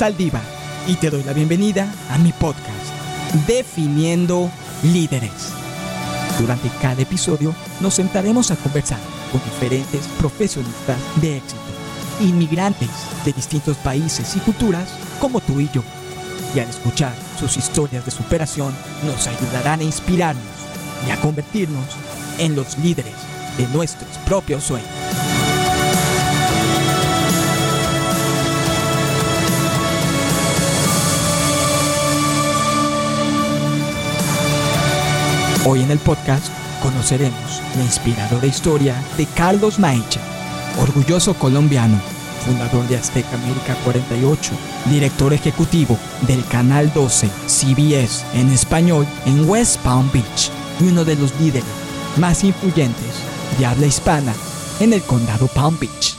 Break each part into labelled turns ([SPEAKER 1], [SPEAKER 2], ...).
[SPEAKER 1] Saldívar y te doy la bienvenida a mi podcast, Definiendo Líderes. Durante cada episodio nos sentaremos a conversar con diferentes profesionistas de éxito, inmigrantes de distintos países y culturas como tú y yo. Y al escuchar sus historias de superación nos ayudarán a inspirarnos y a convertirnos en los líderes de nuestros propios sueños. Hoy en el podcast conoceremos la inspiradora historia de Carlos Maecha, orgulloso colombiano, fundador de Azteca América 48, director ejecutivo del Canal 12 CBS en español en West Palm Beach y uno de los líderes más influyentes de habla hispana en el condado Palm Beach.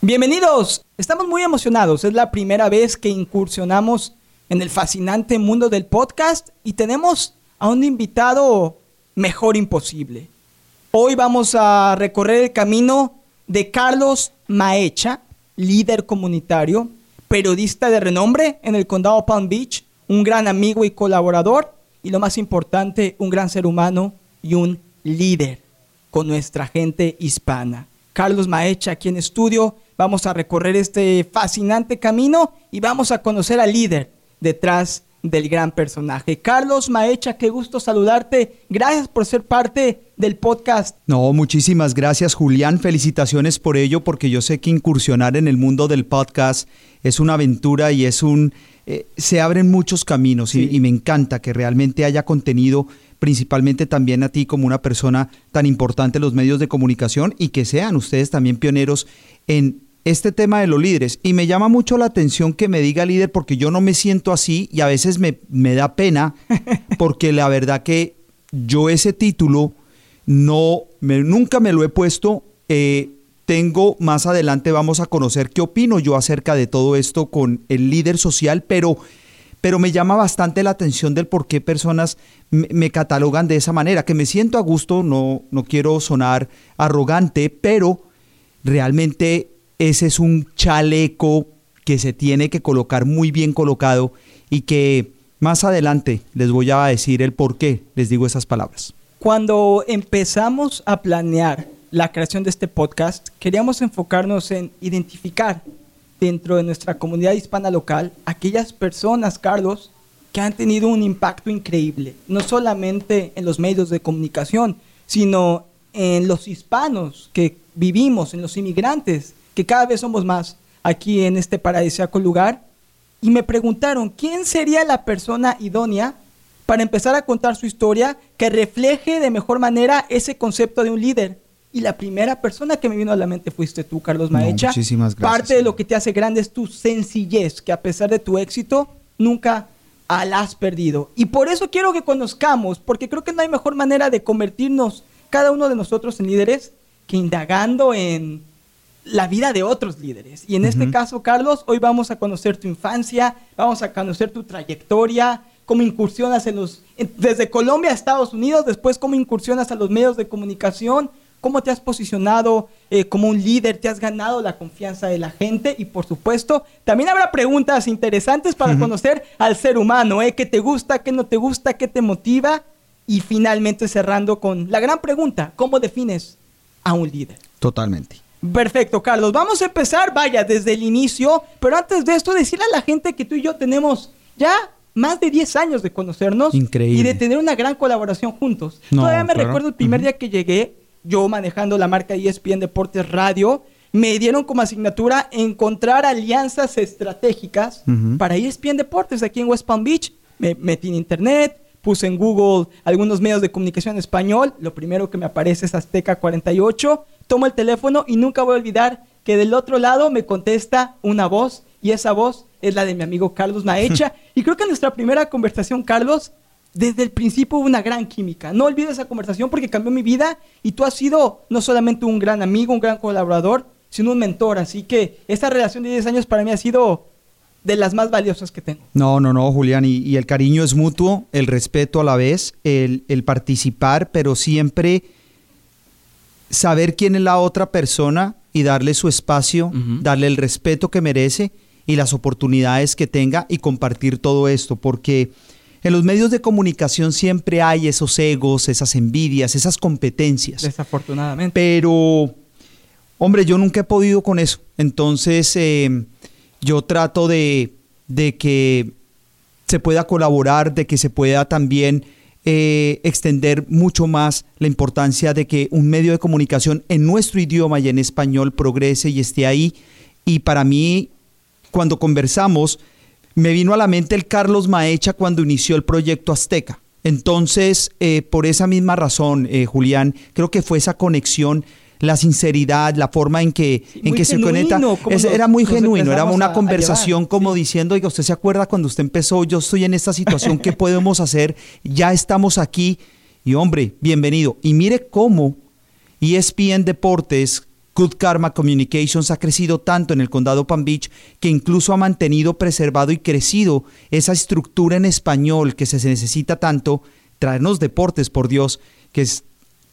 [SPEAKER 1] Bienvenidos, estamos muy emocionados, es la primera vez que incursionamos en el fascinante mundo del podcast y tenemos a un invitado mejor imposible. Hoy vamos a recorrer el camino de Carlos Maecha, líder comunitario, periodista de renombre en el condado Palm Beach, un gran amigo y colaborador, y lo más importante, un gran ser humano y un líder con nuestra gente hispana. Carlos Maecha aquí en estudio, vamos a recorrer este fascinante camino y vamos a conocer al líder detrás del gran personaje. Carlos Maecha, qué gusto saludarte. Gracias por ser parte del podcast.
[SPEAKER 2] No, muchísimas gracias Julián. Felicitaciones por ello porque yo sé que incursionar en el mundo del podcast es una aventura y es un... Eh, se abren muchos caminos y, y me encanta que realmente haya contenido principalmente también a ti como una persona tan importante en los medios de comunicación y que sean ustedes también pioneros en este tema de los líderes. Y me llama mucho la atención que me diga líder porque yo no me siento así y a veces me, me da pena porque la verdad que yo ese título no, me, nunca me lo he puesto. Eh, tengo más adelante, vamos a conocer qué opino yo acerca de todo esto con el líder social, pero, pero me llama bastante la atención del por qué personas me, me catalogan de esa manera, que me siento a gusto, no, no quiero sonar arrogante, pero realmente ese es un chaleco que se tiene que colocar muy bien colocado y que más adelante les voy a decir el por qué les digo esas palabras.
[SPEAKER 1] Cuando empezamos a planear la creación de este podcast, queríamos enfocarnos en identificar dentro de nuestra comunidad hispana local aquellas personas, Carlos, que han tenido un impacto increíble, no solamente en los medios de comunicación, sino en los hispanos que vivimos, en los inmigrantes que cada vez somos más aquí en este paradisíaco lugar, y me preguntaron, ¿quién sería la persona idónea para empezar a contar su historia que refleje de mejor manera ese concepto de un líder? Y la primera persona que me vino a la mente fuiste tú, Carlos Maecha.
[SPEAKER 2] muchísimas gracias.
[SPEAKER 1] Parte de lo que te hace grande es tu sencillez, que a pesar de tu éxito, nunca la has perdido. Y por eso quiero que conozcamos, porque creo que no hay mejor manera de convertirnos cada uno de nosotros en líderes que indagando en la vida de otros líderes. Y en este caso, Carlos, hoy vamos a conocer tu infancia, vamos a conocer tu trayectoria, cómo incursionas en los, desde Colombia a Estados Unidos, después cómo incursionas a los medios de comunicación, cómo te has posicionado eh, como un líder, te has ganado la confianza de la gente y por supuesto también habrá preguntas interesantes para conocer al ser humano, ¿eh? ¿Qué te gusta, qué no te gusta, qué te motiva? Y finalmente cerrando con la gran pregunta, ¿cómo defines a un líder?
[SPEAKER 2] Totalmente.
[SPEAKER 1] Perfecto, Carlos. Vamos a empezar, vaya, desde el inicio, pero antes de esto, decirle a la gente que tú y yo tenemos ya más de 10 años de conocernos
[SPEAKER 2] Increíble.
[SPEAKER 1] y de tener una gran colaboración juntos.
[SPEAKER 2] No,
[SPEAKER 1] Todavía me
[SPEAKER 2] claro.
[SPEAKER 1] recuerdo el primer día que llegué, yo manejando la marca ESPN Deportes Radio, me dieron como asignatura encontrar alianzas estratégicas
[SPEAKER 2] Ujú.
[SPEAKER 1] para E ESPN Deportes aquí en West Palm Beach. Me metí en internet, puse en Google algunos medios de comunicación en español. Lo primero que me aparece es Azteca 48. Tomo el teléfono y nunca voy a olvidar que del otro lado me contesta una voz y esa voz es la de mi amigo Carlos Maecha. y creo que en nuestra primera conversación, Carlos, desde el principio hubo una gran química. No olvides esa conversación porque cambió mi vida y tú has sido no solamente un gran amigo, un gran colaborador, sino un mentor. Así que esta relación de 10 años para mí ha sido de las más valiosas que tengo.
[SPEAKER 2] No, no, no, Julián, y, y el cariño es mutuo, el respeto a la vez, el, el participar, pero siempre saber quién es la otra persona y darle su espacio, darle el respeto que merece y las oportunidades que tenga y compartir todo esto, porque en los medios de comunicación siempre hay esos egos, esas envidias, esas competencias.
[SPEAKER 1] Desafortunadamente.
[SPEAKER 2] Pero, hombre, yo nunca he podido con eso. Entonces, eh, yo trato de, de, que se pueda colaborar, de que se pueda también eh, extender mucho más la importancia de que un medio de comunicación en nuestro idioma y en español progrese y esté ahí. Y para mí, cuando conversamos, me vino a la mente el Carlos Maecha cuando inició el proyecto Azteca. Entonces, eh, por esa misma razón, eh, Julián, creo que fue esa conexión, la sinceridad, la forma en que, en que se conecta. era muy genuino, era una conversación como diciendo, oiga, ¿usted se acuerda cuando usted empezó? Yo estoy en esta situación, ¿qué podemos hacer? Ya estamos aquí. Y hombre, bienvenido. Y mire cómo ESPN Deportes Good Karma Communications ha crecido tanto en el condado Palm Beach que incluso ha mantenido, preservado y crecido esa estructura en español que se necesita tanto, traernos deportes, por Dios, que es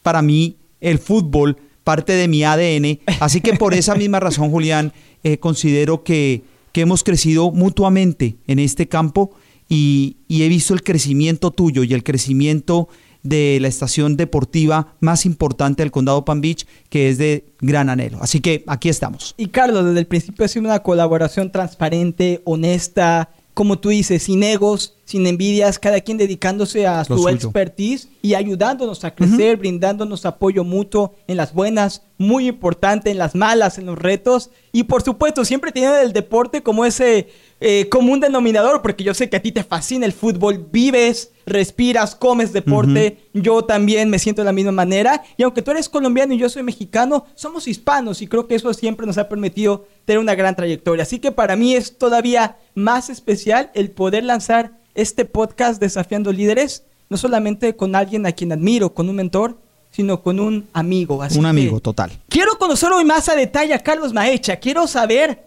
[SPEAKER 2] para mí el fútbol parte de mi ADN. Así que por esa misma razón, Julián, eh, considero que, que hemos crecido mutuamente en este campo y, he visto el crecimiento tuyo y el crecimiento de la estación deportiva más importante del condado Palm Beach, que es de gran anhelo. Así que aquí estamos.
[SPEAKER 1] Y Carlos, desde el principio ha sido una colaboración transparente, honesta, como tú dices, sin egos, sin envidias, cada quien dedicándose a su expertise y ayudándonos a crecer, brindándonos apoyo mutuo en las buenas, muy importante en las malas, en los retos. Y por supuesto siempre teniendo el deporte como ese eh, común denominador, porque yo sé que a ti te fascina el fútbol, vives, respiras, comes deporte, yo también me siento de la misma manera, y aunque tú eres colombiano y yo soy mexicano, somos hispanos y creo que eso siempre nos ha permitido tener una gran trayectoria. Así que para mí es todavía más especial el poder lanzar este podcast Desafiando Líderes, no solamente con alguien a quien admiro, con un mentor, sino con un amigo.
[SPEAKER 2] un amigo, total.
[SPEAKER 1] Quiero conocer hoy más a detalle a Carlos Maecha, quiero saber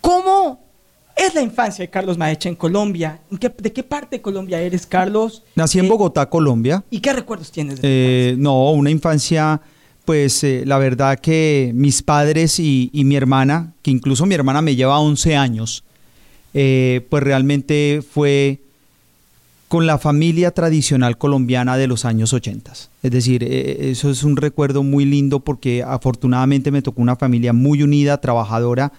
[SPEAKER 1] cómo es la infancia de Carlos Maecha en Colombia. ¿De qué parte de Colombia eres, Carlos?
[SPEAKER 2] Nací en eh, Bogotá, Colombia.
[SPEAKER 1] ¿Y qué recuerdos tienes de
[SPEAKER 2] eh, No, una infancia, pues eh, la verdad que mis padres y, mi hermana, que incluso mi hermana me lleva 11 años, pues realmente fue con la familia tradicional colombiana de los años 80. Es decir, eso es un recuerdo muy lindo porque afortunadamente me tocó una familia muy unida, trabajadora,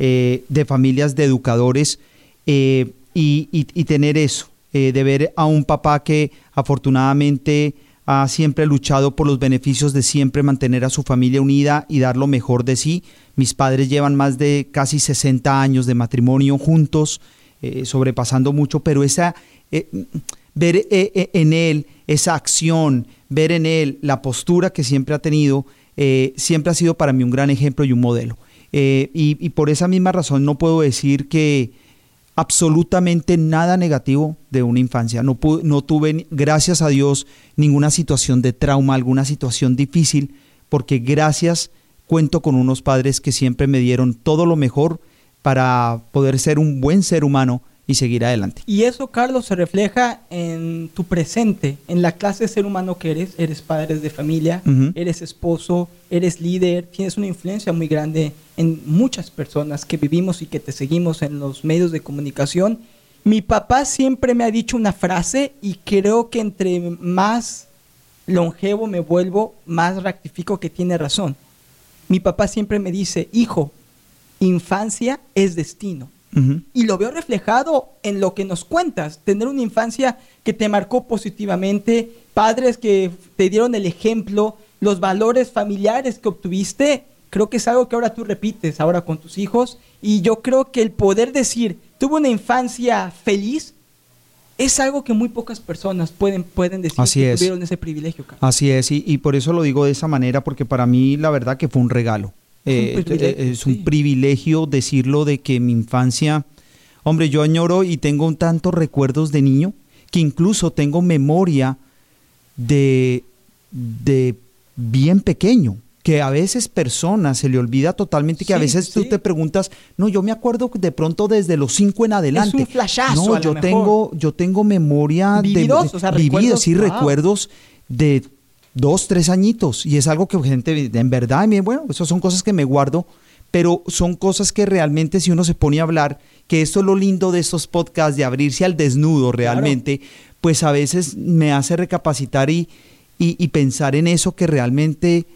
[SPEAKER 2] eh, de familias de educadores eh, y, tener eso, eh, de ver a un papá que afortunadamente ha siempre luchado por los beneficios de siempre mantener a su familia unida y dar lo mejor de sí. Mis padres llevan más de casi 60 años de matrimonio juntos, sobrepasando mucho, pero esa, ver en él esa acción, ver en él la postura que siempre ha tenido, siempre ha sido para mí un gran ejemplo y un modelo. Eh, y, por esa misma razón no puedo decir que absolutamente nada negativo de una infancia. No, no tuve, gracias a Dios, ninguna situación de trauma, alguna situación difícil, porque gracias cuento con unos padres que siempre me dieron todo lo mejor para poder ser un buen ser humano y seguir adelante.
[SPEAKER 1] Y eso, Carlos, se refleja en tu presente, en la clase de ser humano que eres. Eres padre de familia, eres esposo, eres líder, tienes una influencia muy grande en muchas personas que vivimos y que te seguimos en los medios de comunicación. Mi papá siempre me ha dicho una frase y creo que entre más longevo me vuelvo, más rectifico que tiene razón. Mi papá siempre me dice, hijo, infancia es destino. Y lo veo reflejado en lo que nos cuentas, tener una infancia que te marcó positivamente, padres que te dieron el ejemplo, los valores familiares que obtuviste, creo que es algo que ahora tú repites ahora con tus hijos y yo creo que el poder decir, tuve una infancia feliz, es algo que muy pocas personas pueden, pueden decir
[SPEAKER 2] Así que
[SPEAKER 1] tuvieron ese privilegio.
[SPEAKER 2] Así es, y, y por eso lo digo de esa manera, porque para mí la verdad que fue un regalo. Eh, es un, privilegio, decirlo de que mi infancia, hombre, yo añoro y tengo tantos recuerdos de niño que incluso tengo memoria de, de bien pequeño, que a veces personas se le olvida totalmente, que a veces tú te preguntas, no, yo me acuerdo de pronto desde los cinco en adelante. Es
[SPEAKER 1] un flashazo.
[SPEAKER 2] No, yo tengo, yo tengo memoria
[SPEAKER 1] de o sea,
[SPEAKER 2] vividos, sí, recuerdos de dos, tres añitos. Y es algo que gente, en verdad, bueno, esas son cosas que me guardo, pero son cosas que realmente si uno se pone a hablar, que esto es lo lindo de estos podcasts, de abrirse al desnudo realmente, pues a veces me hace recapacitar y, y, pensar en eso que realmente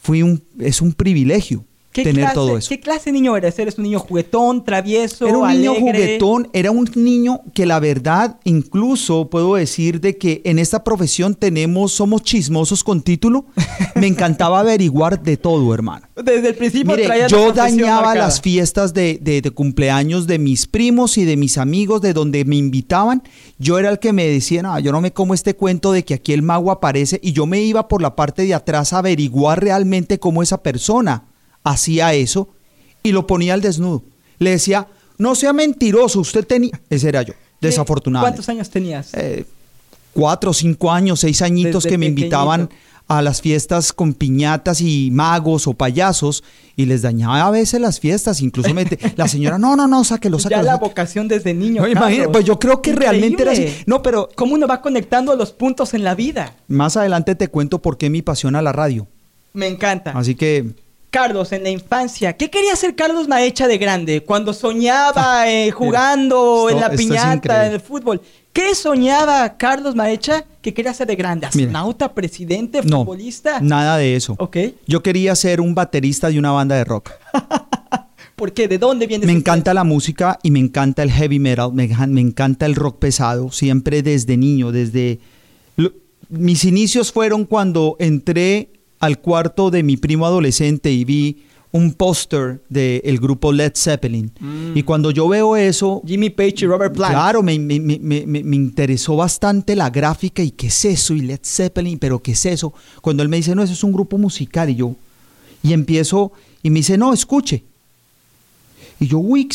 [SPEAKER 2] fui un, es un privilegio tener todo eso.
[SPEAKER 1] ¿Qué clase de niño eres? ¿Eres un niño juguetón, travieso,
[SPEAKER 2] Era un niño juguetón, era un niño que la verdad, incluso puedo decir de que en esta profesión tenemos, somos chismosos con título. Me encantaba averiguar de todo, hermano.
[SPEAKER 1] Desde el principio
[SPEAKER 2] Mire, yo dañaba las fiestas de, de, cumpleaños de mis primos y de mis amigos, de donde me invitaban. Yo era el que me decía, no, yo no me como este cuento de que aquí el mago aparece y yo me iba por la parte de atrás a averiguar realmente cómo esa persona hacía eso y lo ponía al desnudo. Le decía, no sea mentiroso, usted tenía... Ese era yo, desafortunado.
[SPEAKER 1] ¿Cuántos años tenías?
[SPEAKER 2] Eh, cuatro, cinco años, seis añitos que me invitaban a las fiestas con piñatas y magos o payasos y les dañaba a veces las fiestas, incluso la señora, no, no, no, sáquelo, sáquelo.
[SPEAKER 1] Ya la vocación desde niño.
[SPEAKER 2] pues yo creo que realmente era así.
[SPEAKER 1] No, pero cómo uno va conectando los puntos en la vida.
[SPEAKER 2] Más adelante te cuento por qué mi pasión a la radio.
[SPEAKER 1] Me encanta.
[SPEAKER 2] Así que
[SPEAKER 1] Carlos, en la infancia, ¿qué quería hacer Carlos Maecha de grande? Cuando soñaba eh, jugando en la piñata, en el fútbol. ¿Qué soñaba Carlos Maecha que quería ser de grande? ¿Astronauta, presidente, futbolista?
[SPEAKER 2] nada de eso.
[SPEAKER 1] Ok.
[SPEAKER 2] Yo quería ser un baterista de una banda de rock.
[SPEAKER 1] ¿Por qué? ¿De dónde viene
[SPEAKER 2] Me encanta la música y me encanta el heavy metal, me, encanta el rock pesado, siempre desde niño, desde... mis inicios fueron cuando entré al cuarto de mi primo adolescente y vi un póster del grupo Led Zeppelin. Mm. Y cuando yo veo eso...
[SPEAKER 1] Jimmy Page y Robert Plant.
[SPEAKER 2] Claro, me, interesó bastante la gráfica y qué es eso, y Led Zeppelin, pero qué es eso. Cuando él me dice, no, eso es un grupo musical, y yo... Y empiezo, y me dice, no, escuche. Y yo, uy,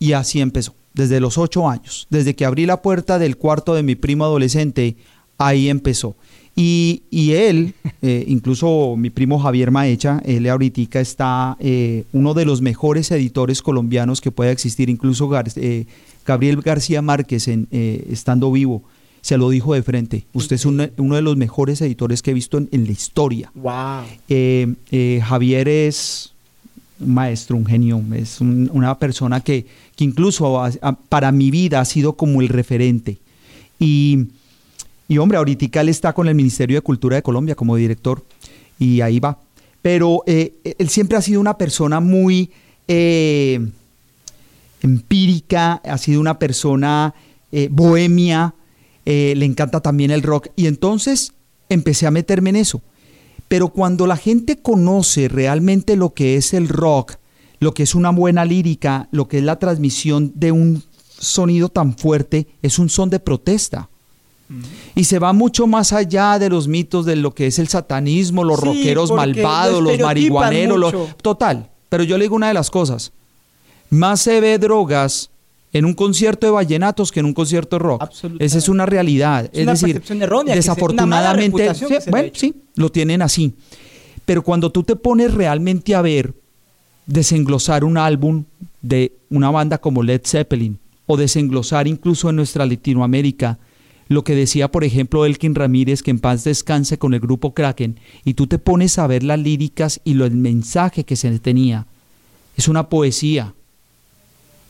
[SPEAKER 2] y así empezó, desde los ocho años. Desde que abrí la puerta del cuarto de mi primo adolescente, ahí empezó. Y, él, eh, incluso mi primo Javier Maecha, él ahorita está eh, uno de los mejores editores colombianos que pueda existir, incluso eh, Gabriel García Márquez, en, estando vivo, se lo dijo de frente. Usted es uno de los mejores editores que he visto en, la historia.
[SPEAKER 1] Wow.
[SPEAKER 2] Javier es un maestro, un genio, es una persona que, que incluso para mi vida ha sido como el referente. Y y hombre, ahorita él está con el Ministerio de Cultura de Colombia como director y ahí va. Pero eh, él siempre ha sido una persona muy eh, empírica, ha sido una persona eh, bohemia, le encanta también el rock. Y entonces empecé a meterme en eso. Pero cuando la gente conoce realmente lo que es el rock, lo que es una buena lírica, lo que es la transmisión de un sonido tan fuerte, es un son de protesta. Y se va mucho más allá de los mitos de lo que es el satanismo, los rockeros malvados, los marihuaneros, total. Pero yo le digo una de las cosas. Más se ve drogas en un concierto de vallenatos que en un concierto de rock. Esa es una realidad. Es, decir, desafortunadamente, sí, bueno, sí, lo tienen así. Pero cuando tú te pones realmente a ver, desenglosar un álbum de una banda como Led Zeppelin, o desenglosar incluso en nuestra Latinoamérica, lo que decía, por ejemplo, Elkin Ramírez, que en paz descanse con el grupo Kraken, y tú te pones a ver las líricas y lo, el mensaje que se tenía. Es una poesía.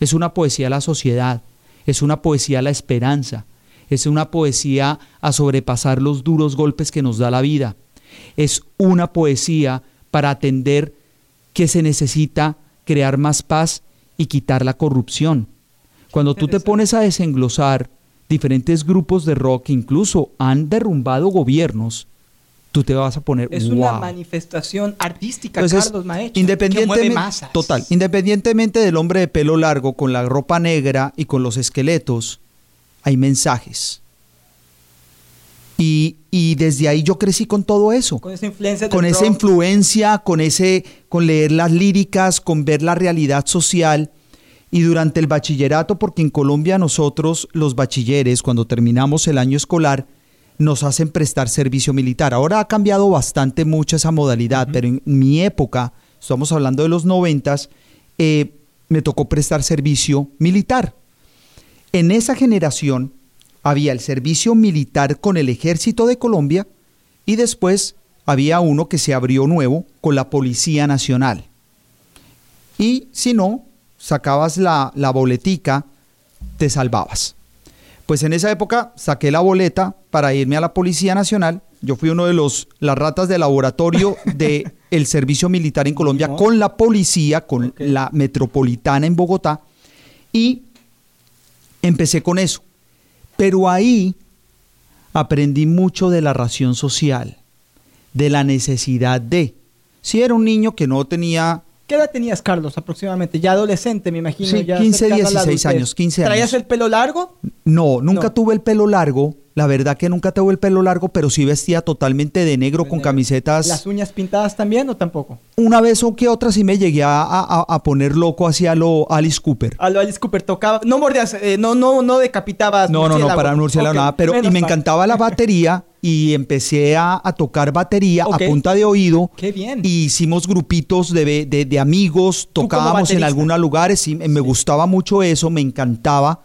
[SPEAKER 2] Es una poesía a la sociedad. Es una poesía a la esperanza. Es una poesía a sobrepasar los duros golpes que nos da la vida. Es una poesía para atender que se necesita crear más paz y quitar la corrupción. Cuando tú te pones a desenglosar diferentes grupos de rock que incluso han derrumbado gobiernos, tú te vas a poner
[SPEAKER 1] es una manifestación artística Carlos Maecha
[SPEAKER 2] independientemente total independientemente del hombre de pelo largo con la ropa negra y con los esqueletos hay mensajes. Y, y desde ahí yo crecí con todo eso.
[SPEAKER 1] Con esa influencia
[SPEAKER 2] con esa influencia con ese con leer las líricas con ver la realidad social y durante el bachillerato, porque en Colombia nosotros, los bachilleres, cuando terminamos el año escolar, nos hacen prestar servicio militar. Ahora ha cambiado bastante mucho esa modalidad, pero en mi época, estamos hablando de los noventas, eh, me tocó prestar servicio militar. En esa generación había el servicio militar con el ejército de Colombia y después había uno que se abrió nuevo con la Policía Nacional. y si no, sacabas la, la boletica, te salvabas. Pues en esa época saqué la boleta para irme a la Policía Nacional. Yo fui uno de los las ratas de laboratorio de el servicio militar en Colombia con la policía, con la metropolitana en Bogotá y empecé con eso. Pero ahí aprendí mucho de la ración social, de la necesidad de. Si era un niño que no tenía
[SPEAKER 1] ¿Qué edad tenías, Carlos, aproximadamente? Ya adolescente, me imagino.
[SPEAKER 2] Sí,
[SPEAKER 1] ya
[SPEAKER 2] 15, 16 años, 15 años.
[SPEAKER 1] ¿Traías el pelo largo?
[SPEAKER 2] No, nunca tuve el pelo largo. La verdad que nunca tuve el pelo largo, pero sí vestía totalmente de negro con camisetas.
[SPEAKER 1] ¿Las uñas pintadas también o tampoco?
[SPEAKER 2] Una vez o que otra sí me llegué a, poner loco hacia lo Alice Cooper.
[SPEAKER 1] A lo Alice Cooper tocaba. No mordías, eh, no, no, no decapitabas.
[SPEAKER 2] No, no, no, para no okay. nada. Pero y me encantaba la batería y empecé a, tocar batería a punta de oído.
[SPEAKER 1] Qué bien.
[SPEAKER 2] Y hicimos grupitos de, de, amigos, tocábamos en algunos lugares. Y me gustaba mucho eso, me encantaba.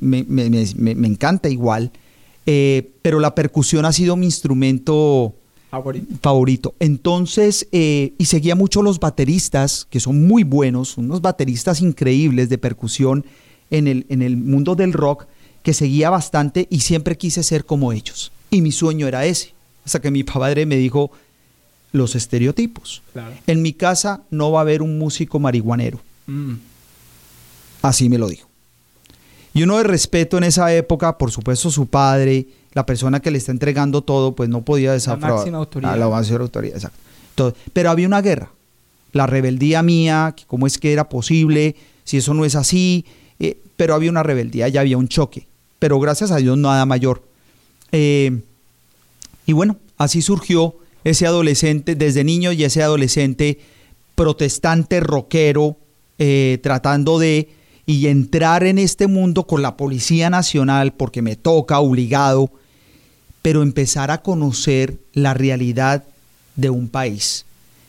[SPEAKER 2] Me, me, me, me encanta igual. Eh, pero la percusión ha sido mi instrumento favorito. Entonces, eh, y seguía mucho los bateristas, que son muy buenos, unos bateristas increíbles de percusión en el, en el mundo del rock, que seguía bastante y siempre quise ser como ellos. Y mi sueño era ese. Hasta que mi padre me dijo los estereotipos. En mi casa no va a haber un músico marihuanero. Mm. Así me lo dijo. Y uno de respeto en esa época, por supuesto su padre, la persona que le está entregando todo, pues no podía desafiar.
[SPEAKER 1] La máxima autoridad.
[SPEAKER 2] la máxima autoridad, exacto. pero había una guerra. La rebeldía mía, cómo es que era posible, si eso no es así, eh, pero había una rebeldía, ya había un choque. Pero gracias a Dios nada mayor. Eh, y bueno, así surgió ese adolescente, desde niño y ese adolescente protestante, rockero, eh, tratando de y entrar en este mundo con la Policía Nacional porque me toca obligado, pero empezar a conocer la realidad de un país,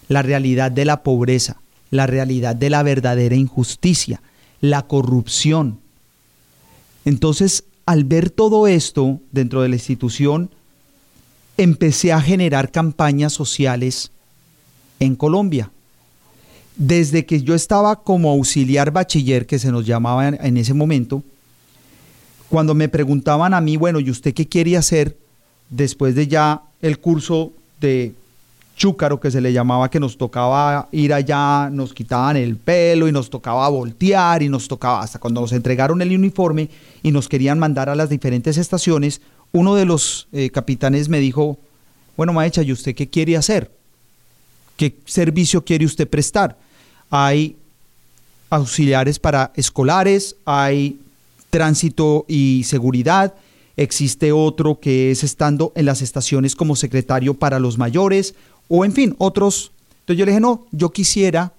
[SPEAKER 2] la realidad de la pobreza, la realidad de la verdadera injusticia, la corrupción. Entonces, al ver todo esto dentro de la institución, empecé a generar campañas sociales en Colombia. Desde que yo estaba como auxiliar bachiller, que se nos llamaba en, ese momento, cuando me preguntaban a mí, bueno, ¿y usted qué quiere hacer después de ya el curso de chúcaro que se le llamaba, que nos tocaba ir allá, nos quitaban el pelo y nos tocaba voltear y nos tocaba, hasta cuando nos entregaron el uniforme y nos querían mandar a las diferentes estaciones, uno de los eh, capitanes me dijo, bueno, Maecha, ¿y usted qué quiere hacer? ¿Qué servicio quiere usted prestar? Hay auxiliares para escolares, hay tránsito y seguridad, existe otro que es estando en las estaciones como secretario para los mayores, o en fin, otros. Entonces yo le dije, no, yo quisiera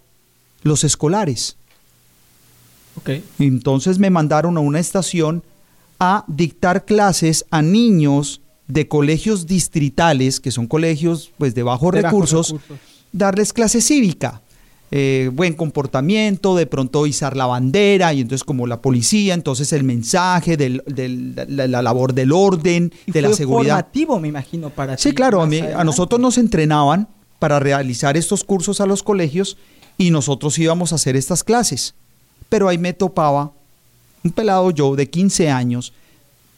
[SPEAKER 2] los escolares.
[SPEAKER 1] Okay.
[SPEAKER 2] Entonces me mandaron a una estación a dictar clases a niños de colegios distritales, que son colegios pues de bajos recursos darles clase cívica. Eh, buen comportamiento, de pronto izar la bandera y entonces como la policía, entonces el mensaje de la, labor del orden, de la seguridad.
[SPEAKER 1] formativo, me imagino, para
[SPEAKER 2] Sí, claro, a, a nosotros nos entrenaban para realizar estos cursos a los colegios y nosotros íbamos a hacer estas clases. Pero ahí me topaba un pelado yo de 15 años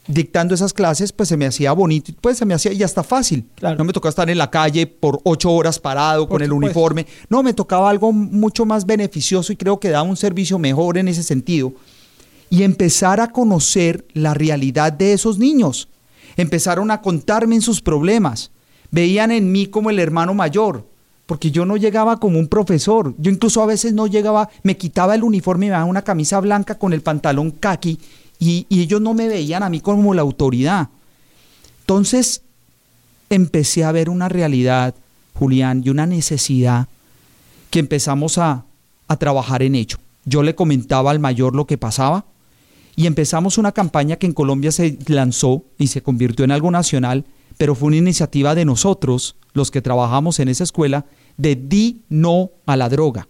[SPEAKER 2] dictando esas clases, pues se me hacía bonito, pues se me hacía y hasta fácil. No me tocaba estar en la calle por ocho horas parado con el uniforme. No, me tocaba algo mucho más beneficioso y creo que daba un servicio mejor en ese sentido. Y empezar a conocer la realidad de esos niños. Empezaron a contarme en sus problemas. Veían en mí como el hermano mayor, porque yo no llegaba como un profesor. Yo incluso a veces no llegaba, me quitaba el uniforme y me daba una camisa blanca con el pantalón kaki y, ellos no me veían a mí como la autoridad. Entonces empecé a ver una realidad, Julián, y una necesidad que empezamos a, a trabajar en ello. Yo le comentaba al mayor lo que pasaba y empezamos una campaña que en Colombia se lanzó y se convirtió en algo nacional, pero fue una iniciativa de nosotros, los que trabajamos en esa escuela, de di no a la droga.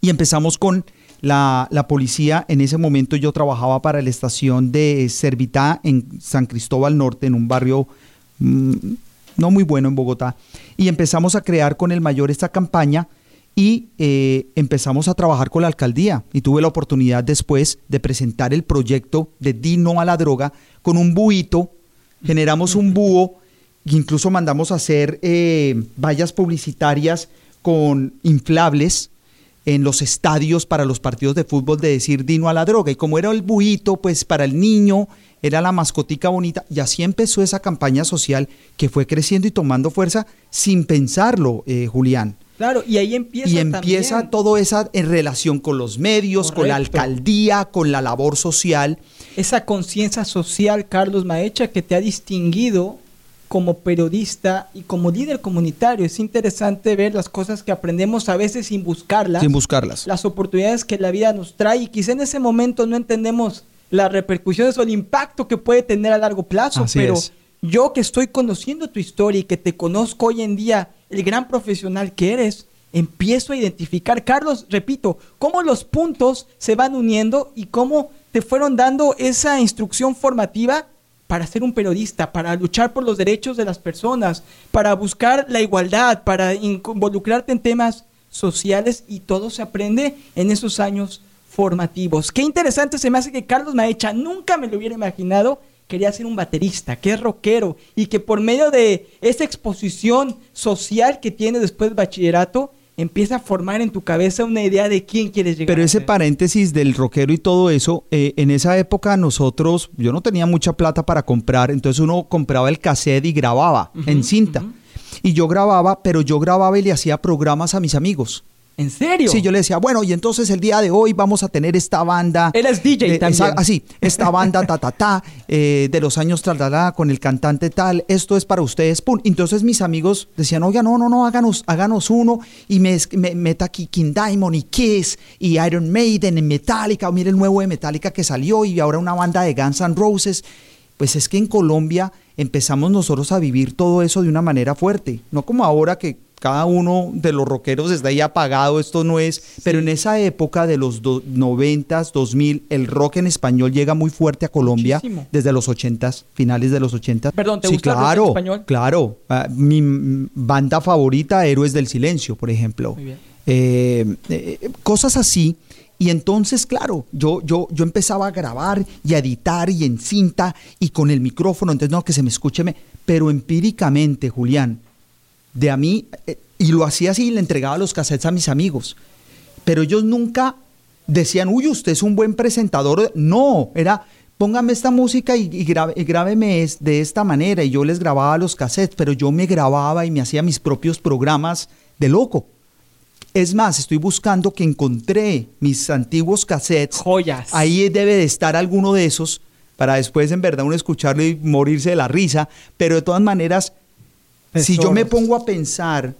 [SPEAKER 2] Y empezamos con la, policía, en ese momento yo trabajaba para la estación de Servitá en San Cristóbal Norte, en un barrio mm, no muy bueno en Bogotá, y empezamos a crear con el mayor esta campaña y eh, empezamos a trabajar con la alcaldía. Y tuve la oportunidad después de presentar el proyecto de Dino a la droga con un buito, generamos un búho, incluso mandamos a hacer eh, vallas publicitarias con inflables en los estadios para los partidos de fútbol de decir Dino a la droga y como era el buito, pues para el niño era la mascotica bonita y así empezó esa campaña social que fue creciendo y tomando fuerza sin pensarlo, eh, Julián.
[SPEAKER 1] Claro, y ahí empieza.
[SPEAKER 2] Y empieza todo esa en relación con los medios, con la alcaldía, con la labor social.
[SPEAKER 1] Esa conciencia social, Carlos Maecha, que te ha distinguido como periodista y como líder comunitario. Es interesante ver las cosas que aprendemos a veces sin buscarlas.
[SPEAKER 2] Sin buscarlas.
[SPEAKER 1] Las oportunidades que la vida nos trae y quizá en ese momento no entendemos las repercusiones o el impacto que puede tener a largo plazo, pero yo que estoy conociendo tu historia y que te conozco hoy en día, el gran profesional que eres, empiezo a identificar, Carlos, repito, cómo los puntos se van uniendo y cómo te fueron dando esa instrucción formativa para ser un periodista, para luchar por los derechos de las personas, para buscar la igualdad, para involucrarte en temas sociales y todo se aprende en esos años formativos. Qué interesante se me hace que Carlos Maecha nunca me lo hubiera imaginado quería ser un baterista, que es rockero y que por medio de esa exposición social que tiene después del bachillerato, empieza a formar en tu cabeza una idea de quién quieres llegar.
[SPEAKER 2] Pero ese paréntesis del rockero y todo eso, eh, en esa época nosotros, yo no tenía mucha plata para comprar, entonces uno compraba el cassette y grababa en cinta. Y yo grababa, pero yo grababa y le hacía programas a mis amigos.
[SPEAKER 1] ¿En serio?
[SPEAKER 2] Sí, yo le decía, bueno, y entonces el día de hoy vamos a tener esta banda.
[SPEAKER 1] Él es DJ también.
[SPEAKER 2] así, esta banda ta ta ta, eh, de los años tal, con el cantante tal, esto es para ustedes, pum. Entonces mis amigos decían, oiga, no, no, no, háganos, háganos uno y me, meta aquí King Diamond y Kiss y Iron Maiden en Metallica, o mire el nuevo de Metallica que salió y ahora una banda de Guns N' Roses. Pues es que en Colombia empezamos nosotros a vivir todo eso de una manera fuerte, no como ahora que cada uno de los rockeros está ahí apagado, esto no es, pero en esa época de los 90 2000, el rock en español llega muy fuerte a Colombia desde los 80 finales de los 80
[SPEAKER 1] Perdón, ¿te
[SPEAKER 2] sí,
[SPEAKER 1] gusta
[SPEAKER 2] claro,
[SPEAKER 1] el español?
[SPEAKER 2] Claro, ah, mi banda favorita, Héroes del Silencio, por ejemplo. Muy bien. Eh, eh, cosas así. Y entonces, claro, yo, yo, yo empezaba a grabar y a editar y en cinta y con el micrófono, entonces no, que se me escuche, pero empíricamente, Julián, de a mí, eh, y lo hacía así, le entregaba los cassettes a mis amigos, pero ellos nunca decían, uy, usted es un buen presentador. No, era, póngame esta música y, y, grábeme de esta manera. Y yo les grababa los cassettes, pero yo me grababa y me hacía mis propios programas de loco. Es más, estoy buscando que encontré mis antiguos cassettes.
[SPEAKER 1] Joyas.
[SPEAKER 2] Ahí debe de estar alguno de esos para después en verdad uno escucharlo y morirse de la risa. Pero de todas maneras, si yo me pongo a pensar,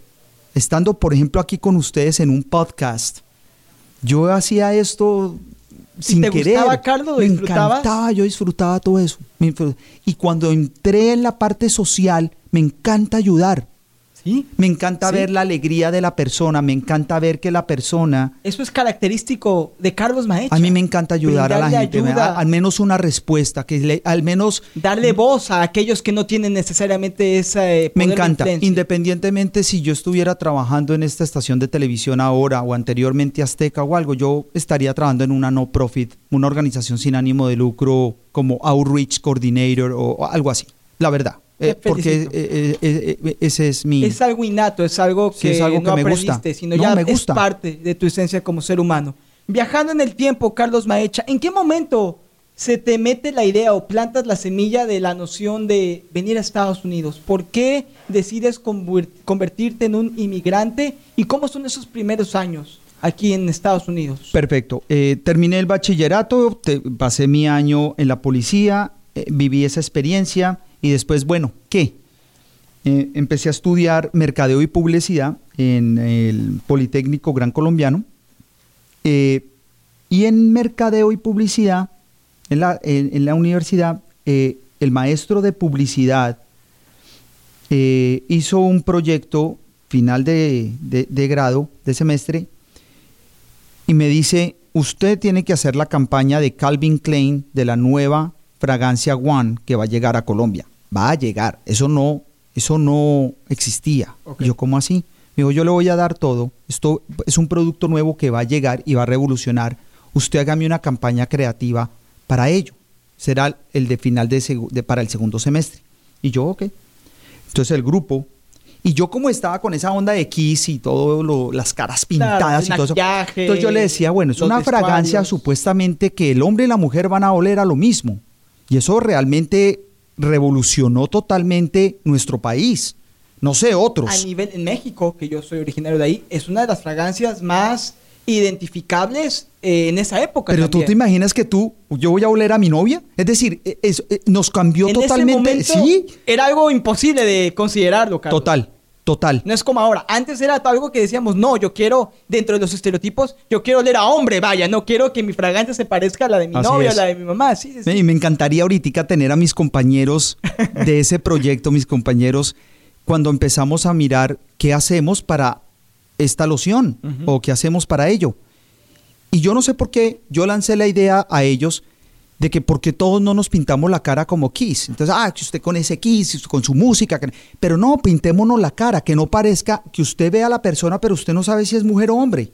[SPEAKER 2] estando por ejemplo aquí con ustedes en un podcast, yo hacía esto sin
[SPEAKER 1] te
[SPEAKER 2] querer.
[SPEAKER 1] Gustaba, Carlos?
[SPEAKER 2] Me encantaba, yo disfrutaba todo eso. Y cuando entré en la parte social, me encanta ayudar. Me encanta ver la alegría de la persona, me encanta ver que la persona...
[SPEAKER 1] Eso es característico de Carlos Maecha.
[SPEAKER 2] A mí me encanta ayudar a la gente, al menos una respuesta, que al menos...
[SPEAKER 1] Darle voz a aquellos que no tienen necesariamente esa... Eh,
[SPEAKER 2] me encanta, independientemente si yo estuviera trabajando en esta estación de televisión ahora o anteriormente Azteca o algo, yo estaría trabajando en una no profit, una organización sin ánimo de lucro como Outreach Coordinator o algo así, la verdad. Eh, porque eh, eh, ese es mi...
[SPEAKER 1] Es algo innato, es algo que, es algo que no me gusta. sino ya es parte de tu esencia como ser humano. Viajando en el tiempo, Carlos Maecha, ¿en qué momento se te mete la idea o plantas la semilla de la noción de venir a Estados Unidos? ¿Por qué decides convertirte en un inmigrante y cómo son esos primeros años? aquí en Estados Unidos.
[SPEAKER 2] Perfecto. terminé el bachillerato, pasé mi año en la policía, viví esa experiencia, y después, bueno, ¿qué? Eh, empecé a estudiar mercadeo y publicidad en el Politécnico Gran Colombiano. Eh, y en mercadeo y publicidad, en la, en, la universidad, eh, el maestro de publicidad hizo un proyecto final de, de grado, de semestre, y me dice, usted tiene que hacer la campaña de Calvin Klein de la nueva fragancia One que va a llegar a Colombia. Va a llegar. Eso no, eso no existía. Yo, ¿cómo así? Me dijo, yo le voy a dar todo. Esto es un producto nuevo que va a llegar y va a revolucionar. Usted hágame una campaña creativa para ello. Será el de final de, para el segundo semestre. Y yo, ok. Entonces el grupo y yo como estaba con esa onda de Kiss y todo las caras pintadas y todo eso. Entonces yo le decía, bueno, es una fragancia supuestamente que el hombre y la mujer van a oler a lo mismo. Y eso realmente revolucionó totalmente nuestro país. No sé, otros.
[SPEAKER 1] A nivel en México, que yo soy originario de ahí, es una de las fragancias más identificables eh, en esa época.
[SPEAKER 2] Pero tú te imaginas que tú, yo voy a oler a mi novia. Es decir, e, e, nos cambió totalmente. sí.
[SPEAKER 1] Era algo imposible de considerarlo, Carlos.
[SPEAKER 2] Total. Total.
[SPEAKER 1] No es como ahora. Antes era algo que decíamos, no, yo quiero, dentro de los estereotipos, yo quiero oler a hombre, vaya, no quiero que mi fragancia se parezca a la de mi novia o la de mi mamá. Sí,
[SPEAKER 2] Y me encantaría ahorita tener a mis compañeros de ese proyecto, mis compañeros, cuando empezamos a mirar qué hacemos para esta loción o qué hacemos para ello. Y yo no sé por qué yo lancé la idea a ellos de que porque todos no nos pintamos la cara como Kiss. Entonces, ah, que usted con ese Kiss, con su música, pero no, pintémonos la cara, que no parezca que usted vea a la persona, pero usted no sabe si es mujer o hombre.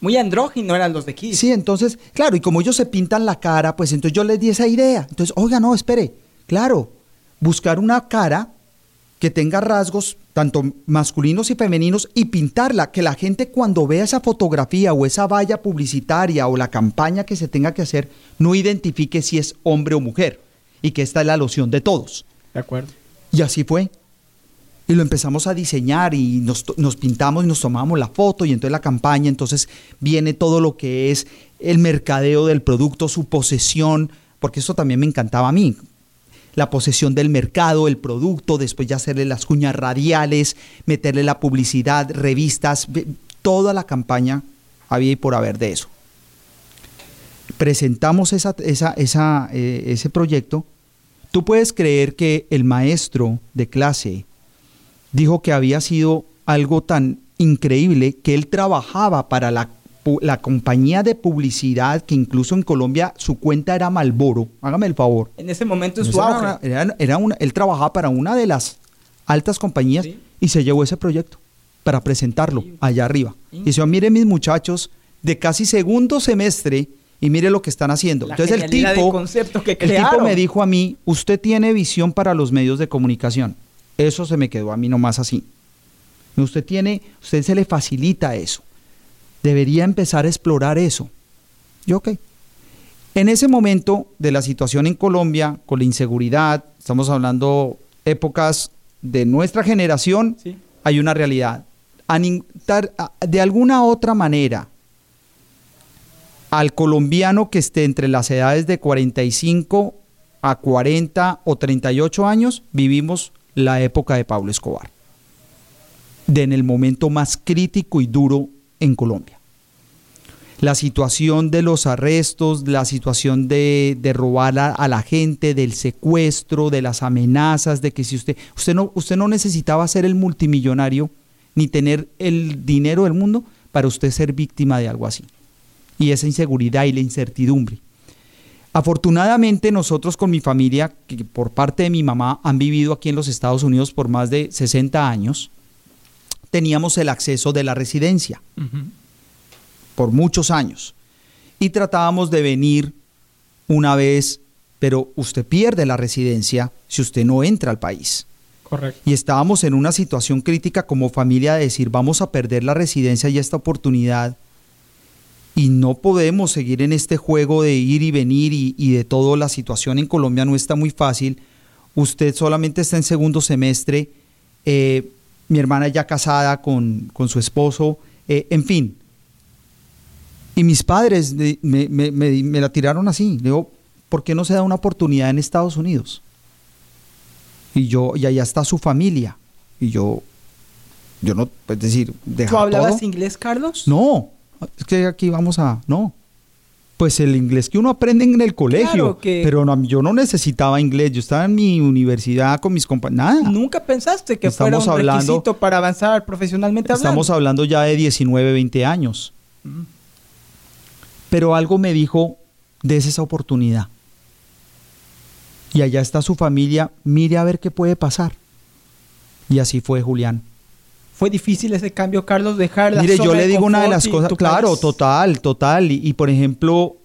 [SPEAKER 1] Muy andrógino eran los de Kiss.
[SPEAKER 2] Sí, entonces, claro, y como ellos se pintan la cara, pues entonces yo les di esa idea. Entonces, oiga, no, espere, claro, buscar una cara que tenga rasgos tanto masculinos y femeninos y pintarla, que la gente cuando vea esa fotografía o esa valla publicitaria o la campaña que se tenga que hacer, no identifique si es hombre o mujer y que esta es la loción de todos.
[SPEAKER 1] De acuerdo.
[SPEAKER 2] Y así fue. Y lo empezamos a diseñar y nos, nos pintamos y nos tomamos la foto y entonces la campaña, entonces viene todo lo que es el mercadeo del producto, su posesión, porque eso también me encantaba a mí la posesión del mercado, el producto, después ya hacerle las cuñas radiales, meterle la publicidad, revistas, toda la campaña había y por haber de eso. Presentamos esa, esa, eh, ese proyecto. Tú puedes creer que el maestro de clase dijo que había sido algo tan increíble que él trabajaba para la la compañía de publicidad, que incluso en Colombia su cuenta era Malboro, hágame el favor.
[SPEAKER 1] En ese momento en su auge.
[SPEAKER 2] Era, una, él trabajaba para una de las altas compañías y se llevó ese proyecto para presentarlo allá arriba. Y dice, mire mis muchachos, de casi segundo semestre, y mire lo que están haciendo. Entonces el tipo,
[SPEAKER 1] concepto que
[SPEAKER 2] el tipo me dijo a mí, usted tiene visión para los medios de comunicación. Eso se me quedó a mí nomás así. Usted tiene, usted se le facilita eso debería empezar a explorar eso. Yo, ok. En ese momento de la situación en Colombia, con la inseguridad, estamos hablando épocas de nuestra generación, hay una realidad. De alguna otra manera, al colombiano que esté entre las edades de 45 a 40 o 38 años, vivimos la época de Pablo Escobar. De en el momento más crítico y duro en Colombia. La situación de los arrestos, la situación de, robar a, la gente, del secuestro, de las amenazas, de que si usted, usted no, usted no necesitaba ser el multimillonario ni tener el dinero del mundo para usted ser víctima de algo así. Y esa inseguridad y la incertidumbre. Afortunadamente nosotros con mi familia, que por parte de mi mamá han vivido aquí en los Estados Unidos por más de 60 años, teníamos el acceso de la residencia por muchos años. Y tratábamos de venir una vez, pero usted pierde la residencia si usted no entra al país.
[SPEAKER 1] Correcto.
[SPEAKER 2] Y estábamos en una situación crítica como familia de decir, vamos a perder la residencia y esta oportunidad. Y no podemos seguir en este juego de ir y venir y, de todo. La situación en Colombia no está muy fácil. Usted solamente está en segundo semestre. Eh, mi hermana ya casada con, su esposo, eh, en fin. Y mis padres me, la tiraron así. Le digo, ¿por qué no se da una oportunidad en Estados Unidos? Y yo, y allá está su familia. Y yo, yo no, es decir,
[SPEAKER 1] ¿Tú hablabas inglés, Carlos?
[SPEAKER 2] No, es que aquí vamos a, no, pues el inglés que uno aprende en el colegio. Pero yo no necesitaba inglés. Yo estaba en mi universidad con mis compañeros. Nada.
[SPEAKER 1] ¿Nunca pensaste que fuera un requisito para avanzar profesionalmente
[SPEAKER 2] hablando? Estamos hablando ya de 19, 20 años. Mm. Pero algo me dijo, des esa oportunidad. Y allá está su familia, mire a ver qué puede pasar. Y así fue Julián.
[SPEAKER 1] ¿Fue difícil ese cambio, Carlos, dejar la
[SPEAKER 2] Mire, yo le digo una de las cosas, claro,
[SPEAKER 1] país?
[SPEAKER 2] total, total. Y, y, por ejemplo,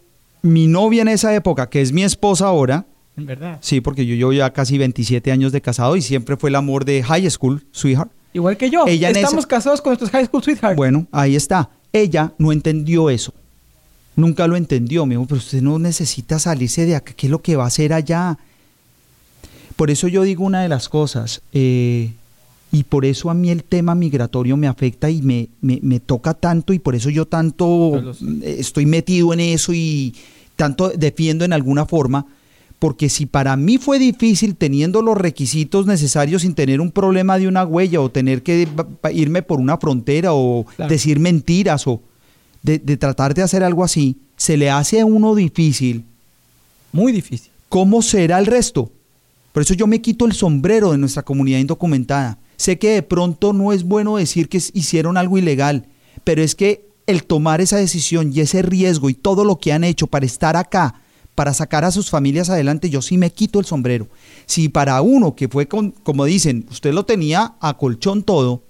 [SPEAKER 2] mi novia en esa época, que es mi esposa ahora,
[SPEAKER 1] En verdad.
[SPEAKER 2] sí, porque yo llevo ya casi 27 años de casado y siempre fue el amor de high school, sweetheart.
[SPEAKER 1] Igual que yo.
[SPEAKER 2] Ella
[SPEAKER 1] Estamos
[SPEAKER 2] esa-
[SPEAKER 1] casados con nuestros high school sweethearts.
[SPEAKER 2] Bueno, ahí está. Ella no entendió eso. Nunca lo entendió. Me dijo, pero usted no necesita salirse de acá. ¿Qué es lo que va a hacer allá? Por eso yo digo una de las cosas. eh, y por eso a mí el tema migratorio me afecta y me, me, me toca tanto. Y por eso yo tanto estoy metido en eso y tanto defiendo en alguna forma. Porque si para mí fue difícil teniendo los requisitos necesarios sin tener un problema de una huella o tener que irme por una frontera o
[SPEAKER 1] Claro.
[SPEAKER 2] decir mentiras o de, de tratar de hacer algo así, se le hace a uno difícil,
[SPEAKER 1] Muy difícil.
[SPEAKER 2] ¿cómo será el resto? Por eso yo me quito el sombrero de nuestra comunidad indocumentada. Sé que de pronto no es bueno decir que hicieron algo ilegal, pero es que el tomar esa decisión y ese riesgo y todo lo que han hecho para estar acá, para sacar a sus familias adelante, yo sí me quito el sombrero. Si para uno que fue con, como dicen, usted lo tenía a colchón todo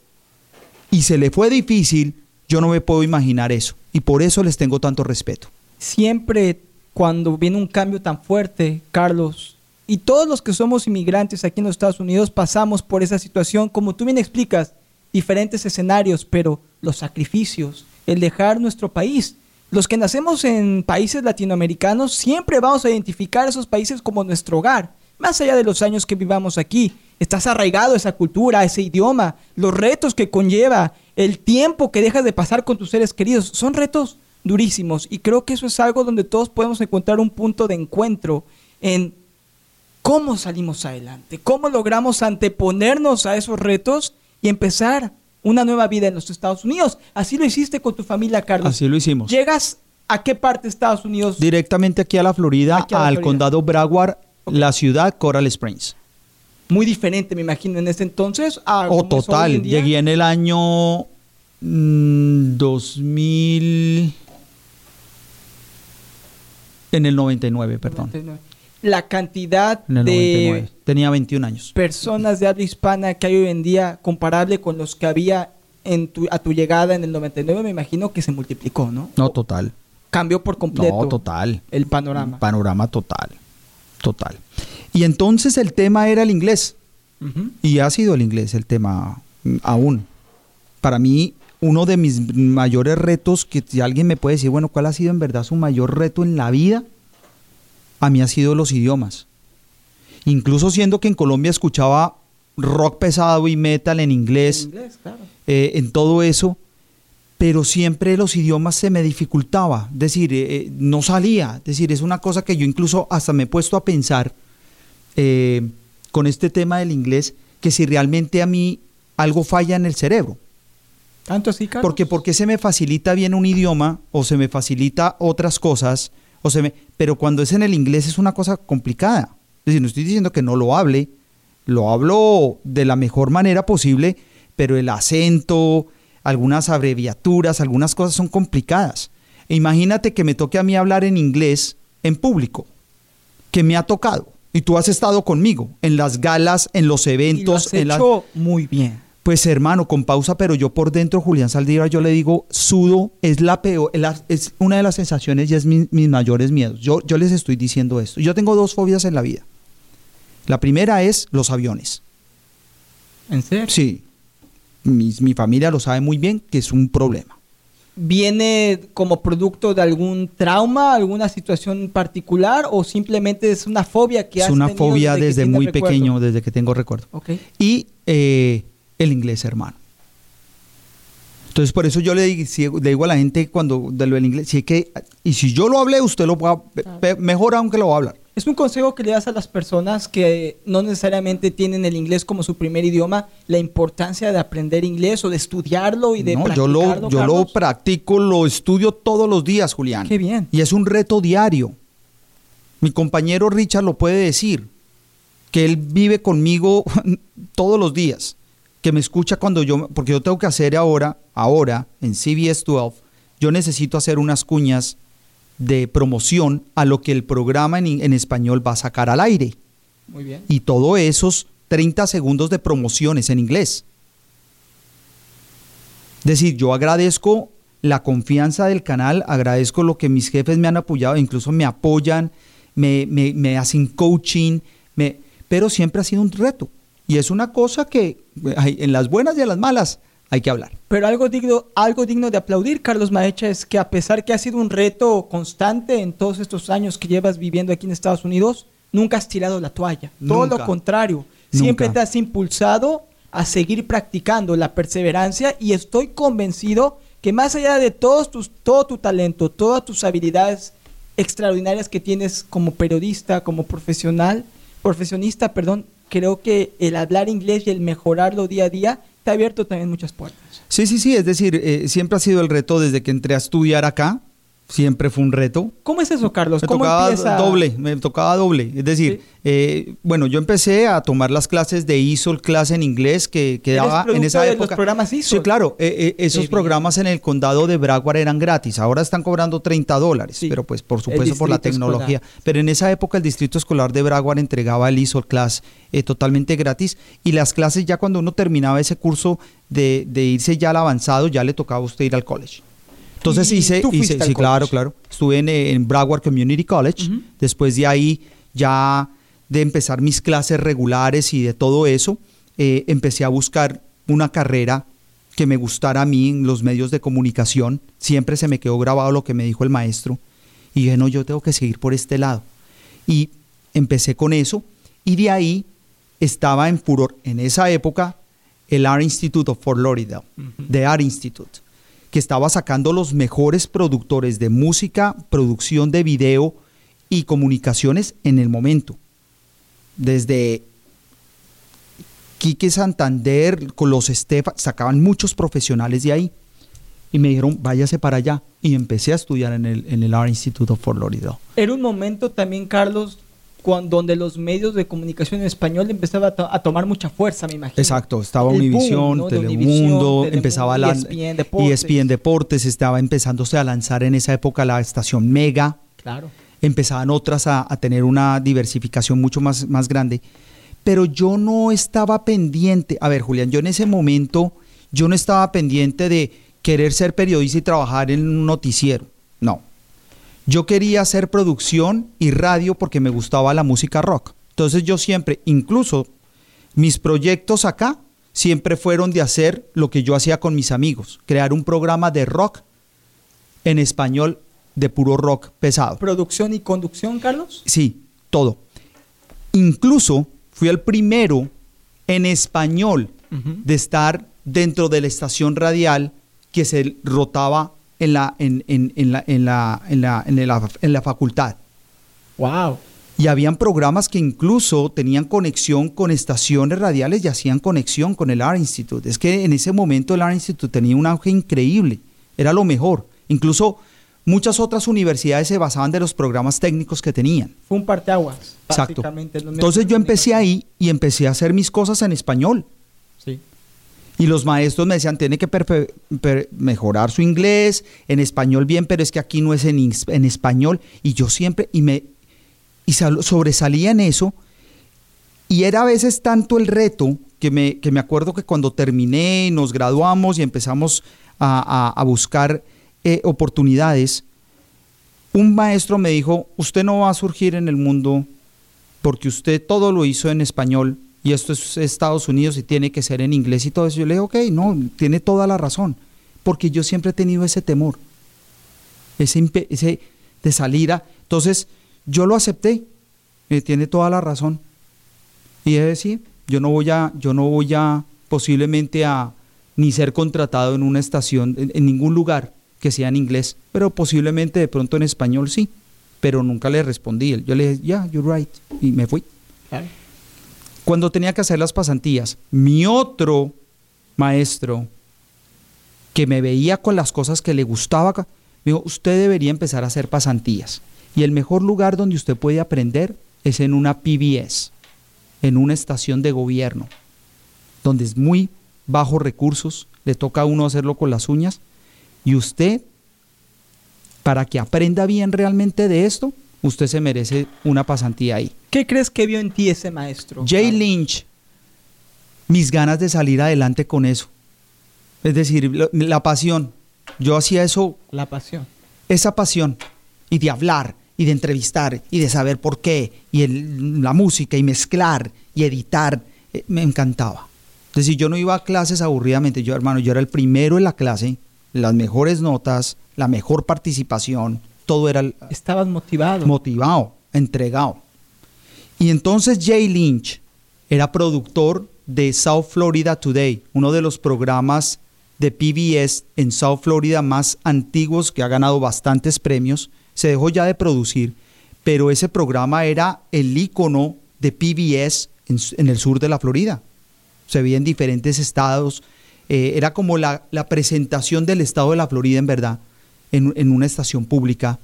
[SPEAKER 2] y se le fue difícil, yo no me puedo imaginar eso. Y por eso les tengo tanto respeto.
[SPEAKER 1] Siempre cuando viene un cambio tan fuerte, Carlos, y todos los que somos inmigrantes aquí en los Estados Unidos pasamos por esa situación, como tú bien explicas, diferentes escenarios, pero los sacrificios, el dejar nuestro país. Los que nacemos en países latinoamericanos siempre vamos a identificar esos países como nuestro hogar, más allá de los años que vivamos aquí. Estás arraigado a esa cultura, a ese idioma, los retos que conlleva, el tiempo que dejas de pasar con tus seres queridos, son retos durísimos y creo que eso es algo donde todos podemos encontrar un punto de encuentro en cómo salimos adelante, cómo logramos anteponernos a esos retos y empezar una nueva vida en los Estados Unidos. Así lo hiciste con tu familia, Carlos.
[SPEAKER 2] Así lo hicimos.
[SPEAKER 1] ¿Llegas a qué parte de Estados Unidos?
[SPEAKER 2] Directamente aquí a la Florida,
[SPEAKER 1] Aquí a la
[SPEAKER 2] al
[SPEAKER 1] Florida.
[SPEAKER 2] condado Broward, la ciudad Coral Springs.
[SPEAKER 1] Muy diferente, me imagino, en ese entonces. A
[SPEAKER 2] Oh,
[SPEAKER 1] es hoy
[SPEAKER 2] total.
[SPEAKER 1] en.
[SPEAKER 2] Llegué en el año mm, 2000. En el 99, perdón.
[SPEAKER 1] La cantidad
[SPEAKER 2] En el
[SPEAKER 1] de
[SPEAKER 2] 99. Tenía 21 años.
[SPEAKER 1] personas de habla hispana que hay hoy en día comparable con los que había en tu, a tu llegada en el 99, me imagino que se multiplicó, ¿no?
[SPEAKER 2] No, total.
[SPEAKER 1] Cambió por completo
[SPEAKER 2] No, total.
[SPEAKER 1] el panorama.
[SPEAKER 2] Panorama total. Total. Y entonces el tema era el inglés. Y ha sido el inglés el tema mm, aún. Para mí, uno de mis mayores retos, que si alguien me puede decir, bueno, ¿cuál ha sido en verdad su mayor reto en la vida? A mí ha sido los idiomas. Incluso siendo que en Colombia escuchaba rock pesado y metal en inglés,
[SPEAKER 1] En inglés, claro.
[SPEAKER 2] eh, en todo eso, pero siempre los idiomas se me dificultaba, es decir, eh, eh, no salía, es decir, es una cosa que yo incluso hasta me he puesto a pensar eh, con este tema del inglés, que si realmente a mí algo falla en el cerebro,
[SPEAKER 1] ¿Tanto así, Carlos?
[SPEAKER 2] porque porque se me facilita bien un idioma o se me facilita otras cosas, o se me, pero cuando es en el inglés es una cosa complicada, es decir, no estoy diciendo que no lo hable, lo hablo de la mejor manera posible, pero el acento, algunas abreviaturas, algunas cosas son complicadas. E imagínate que me toque a mí hablar en inglés en público, que me ha tocado. Y tú has estado conmigo en las galas, en los
[SPEAKER 1] Y lo
[SPEAKER 2] eventos,
[SPEAKER 1] has
[SPEAKER 2] en
[SPEAKER 1] hecho muy bien.
[SPEAKER 2] Pues hermano, con pausa, pero yo por dentro, Julián Saldívar, yo le digo, sudo es la peor, es la- es una de las sensaciones y es mi- mis mayores miedos. Yo, yo les estoy diciendo esto. Yo tengo dos fobias en la vida. La primera es los aviones.
[SPEAKER 1] ¿En serio?
[SPEAKER 2] Sí, mi, mi familia lo sabe muy bien que es un problema.
[SPEAKER 1] ¿Viene como producto de algún trauma, alguna situación particular o simplemente es una fobia que
[SPEAKER 2] Es
[SPEAKER 1] has
[SPEAKER 2] una
[SPEAKER 1] tenido
[SPEAKER 2] fobia desde muy
[SPEAKER 1] recuerdo?
[SPEAKER 2] pequeño, desde que tengo recuerdo.
[SPEAKER 1] Ok.
[SPEAKER 2] Y eh, el inglés, hermano. Entonces, por eso yo le, le digo a la gente cuando de lo del inglés, si es que, y si yo lo hablé, usted lo va, mejor aunque lo va a hablar.
[SPEAKER 1] Es un consejo que le das a las personas que no necesariamente tienen el inglés como su primer idioma, la importancia de aprender inglés o de estudiarlo y de
[SPEAKER 2] No, yo lo,
[SPEAKER 1] practicarlo,
[SPEAKER 2] yo lo practico, lo estudio todos los días, Julián.
[SPEAKER 1] Qué bien.
[SPEAKER 2] Y es un reto diario. Mi compañero Richard lo puede decir, que él vive conmigo todos los días, que me escucha cuando yo, porque yo tengo que hacer ahora, ahora, en CBS 12, yo necesito hacer unas cuñas de promoción a lo que el programa en, en español va a sacar al aire.
[SPEAKER 1] Muy bien.
[SPEAKER 2] Y todo esos 30 segundos de promociones en inglés. Es decir, yo agradezco la confianza del canal, agradezco lo que mis jefes me han apoyado, incluso me apoyan, me, me, hacen coaching, me, pero siempre ha sido un reto. Y es una cosa que en las buenas y en las malas hay que hablar.
[SPEAKER 1] Pero algo digno, algo digno de aplaudir, Carlos Maecha, es que a pesar que ha sido un reto constante en todos estos años que llevas viviendo aquí en Estados Unidos, nunca has tirado la toalla. Todo lo contrario, siempre te has impulsado a seguir practicando la perseverancia y estoy convencido que más allá de todos tus, todo tu talento, todas tus habilidades extraordinarias que tienes como periodista, como profesional, profesionista, perdón, creo que el hablar inglés y el mejorarlo día a día te ha abierto también muchas puertas.
[SPEAKER 2] Sí, sí, sí, es decir, eh, siempre ha sido el reto desde que entré a estudiar acá, siempre fue un reto.
[SPEAKER 1] ¿Cómo es eso, Carlos?
[SPEAKER 2] Me
[SPEAKER 1] ¿Cómo
[SPEAKER 2] tocaba doble, me tocaba doble. Es decir, eh, bueno, yo empecé a tomar las clases de ISOL, clase en inglés que, que daba en esa
[SPEAKER 1] de
[SPEAKER 2] época.
[SPEAKER 1] Los programas ISOL.
[SPEAKER 2] Sí, claro, eh, eh, esos programas en el condado de Broward eran gratis. Ahora están cobrando 30 dólares, pero pues por supuesto por la tecnología. Pero en esa época el distrito escolar de Broward entregaba el ISOL class totalmente gratis y las clases ya cuando uno terminaba ese curso de, de irse ya al avanzado, ya le tocaba a usted ir al college. Entonces hice, hice sí, claro, claro. Estuve en, en, Broward Community College. Después de ahí, ya de empezar mis clases regulares y de todo eso, eh, empecé a buscar una carrera que me gustara a mí en los medios de comunicación. Siempre se me quedó grabado lo que me dijo el maestro. Y dije, no, yo tengo que seguir por este lado. Y empecé con eso. Y de ahí estaba en furor, en esa época, el Art Institute of Fort Lauderdale, The Art Institute que estaba sacando los mejores productores de música, producción de video y comunicaciones en el momento. Desde Quique Santander, con los Estefan, sacaban muchos profesionales de ahí. Y me dijeron, váyase para allá. Y empecé a estudiar en el, en el Art Institute of Fort Lauderdale.
[SPEAKER 1] Era un momento también, Carlos, cuando, donde los medios de comunicación en español empezaban a, tomar mucha fuerza, me imagino.
[SPEAKER 2] Exacto, estaba Univisión, Telemundo, empezaba la ESPN Deportes. ESPN Deportes, estaba empezándose a lanzar en esa época la estación Mega.
[SPEAKER 1] Claro.
[SPEAKER 2] Empezaban otras a, tener una diversificación mucho más, más grande. Pero yo no estaba pendiente, a ver Julián, yo en ese momento, yo no estaba pendiente de querer ser periodista y trabajar en un noticiero. No, yo quería hacer producción y radio porque me gustaba la música rock. Entonces yo siempre, incluso mis proyectos acá, siempre fueron de hacer lo que yo hacía con mis amigos, crear un programa de rock en español de puro rock pesado.
[SPEAKER 1] ¿Producción y conducción, Carlos?
[SPEAKER 2] Sí, todo. Incluso fui el primero en español de estar dentro de la estación radial que se rotaba en la, en, en, en la, en, la, en, la, en, la, en la facultad.
[SPEAKER 1] ¡Wow!
[SPEAKER 2] Y habían programas que incluso tenían conexión con estaciones radiales y hacían conexión con el Art Institute. Es que en ese momento el Art Institute tenía un auge increíble, era lo mejor. Incluso muchas otras universidades se basaban de los programas técnicos que tenían.
[SPEAKER 1] Fue un parteaguas.
[SPEAKER 2] Exacto. Entonces yo empecé ahí y empecé a hacer mis cosas en español. Y los maestros me decían, tiene que mejorar su inglés, en español bien, pero es que aquí no es en, en español. Y yo siempre, y me y sobresalía en eso. Y era a veces tanto el reto que me, que me acuerdo que cuando terminé, nos graduamos y empezamos a, buscar eh, oportunidades, un maestro me dijo, usted no va a surgir en el mundo porque usted todo lo hizo en español y esto es Estados Unidos y tiene que ser en inglés y todo eso. Yo le dije, ok, no, tiene toda la razón, porque yo siempre he tenido ese temor, ese, ese de salir a... Entonces, yo lo acepté, y tiene toda la razón. Y es decir, yo no voy a, yo no voy a posiblemente a ni ser contratado en una estación, en, ningún lugar que sea en inglés, pero posiblemente de pronto en español sí, pero nunca le respondí. Yo le dije, yeah, you're right, y me fui cuando tenía que hacer las pasantías, mi otro maestro que me veía con las cosas que le gustaba, me dijo, usted debería empezar a hacer pasantías. Y el mejor lugar donde usted puede aprender es en una PBS, en una estación de gobierno, donde es muy bajos recursos, le toca a uno hacerlo con las uñas, y usted, para que aprenda bien realmente de esto, usted se merece una pasantía ahí.
[SPEAKER 1] ¿Qué crees que vio en ti ese maestro?
[SPEAKER 2] Jay Lynch, mis ganas de salir adelante con eso. Es decir, la pasión. Yo hacía eso,
[SPEAKER 1] La pasión.
[SPEAKER 2] esa pasión, y de hablar, y de entrevistar, y de saber por qué, y el- la música, y mezclar, y editar, eh, me encantaba. Es decir, yo no iba a clases aburridamente, yo hermano, yo era el primero en la clase, las mejores notas, la mejor participación, todo era
[SPEAKER 1] Estabas motivado.
[SPEAKER 2] motivado, entregado. Y entonces Jay Lynch era productor de South Florida Today, uno de los programas de PBS en South Florida más antiguos que ha ganado bastantes premios. Se dejó ya de producir, pero ese programa era el ícono de PBS en el sur de la Florida. Se veía en diferentes estados. eh, era como la, la presentación del estado de la Florida, en verdad, en, en una estación pública.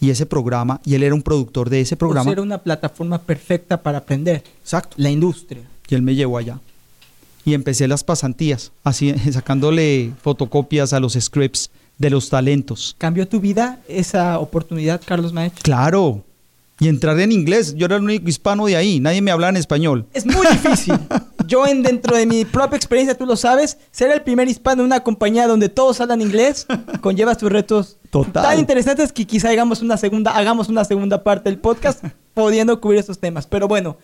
[SPEAKER 2] Y ese programa, y él era un productor de ese
[SPEAKER 1] Pues
[SPEAKER 2] programa.
[SPEAKER 1] era una plataforma perfecta para aprender.
[SPEAKER 2] Exacto.
[SPEAKER 1] La industria.
[SPEAKER 2] Y él me llevó allá. Y empecé las pasantías, así sacándole fotocopias a los scripts de los talentos.
[SPEAKER 1] ¿Cambió tu vida esa oportunidad, Carlos Maech?
[SPEAKER 2] Claro. Y entrar en inglés. Yo era el único hispano de ahí. Nadie me hablaba en español.
[SPEAKER 1] Es muy difícil. Yo, en, dentro de mi propia experiencia, tú lo sabes, ser el primer hispano en una compañía donde todos hablan inglés conlleva sus retos
[SPEAKER 2] Total.
[SPEAKER 1] tan interesantes que quizá hagamos una segunda, hagamos una segunda parte del podcast pudiendo cubrir estos temas. Pero bueno,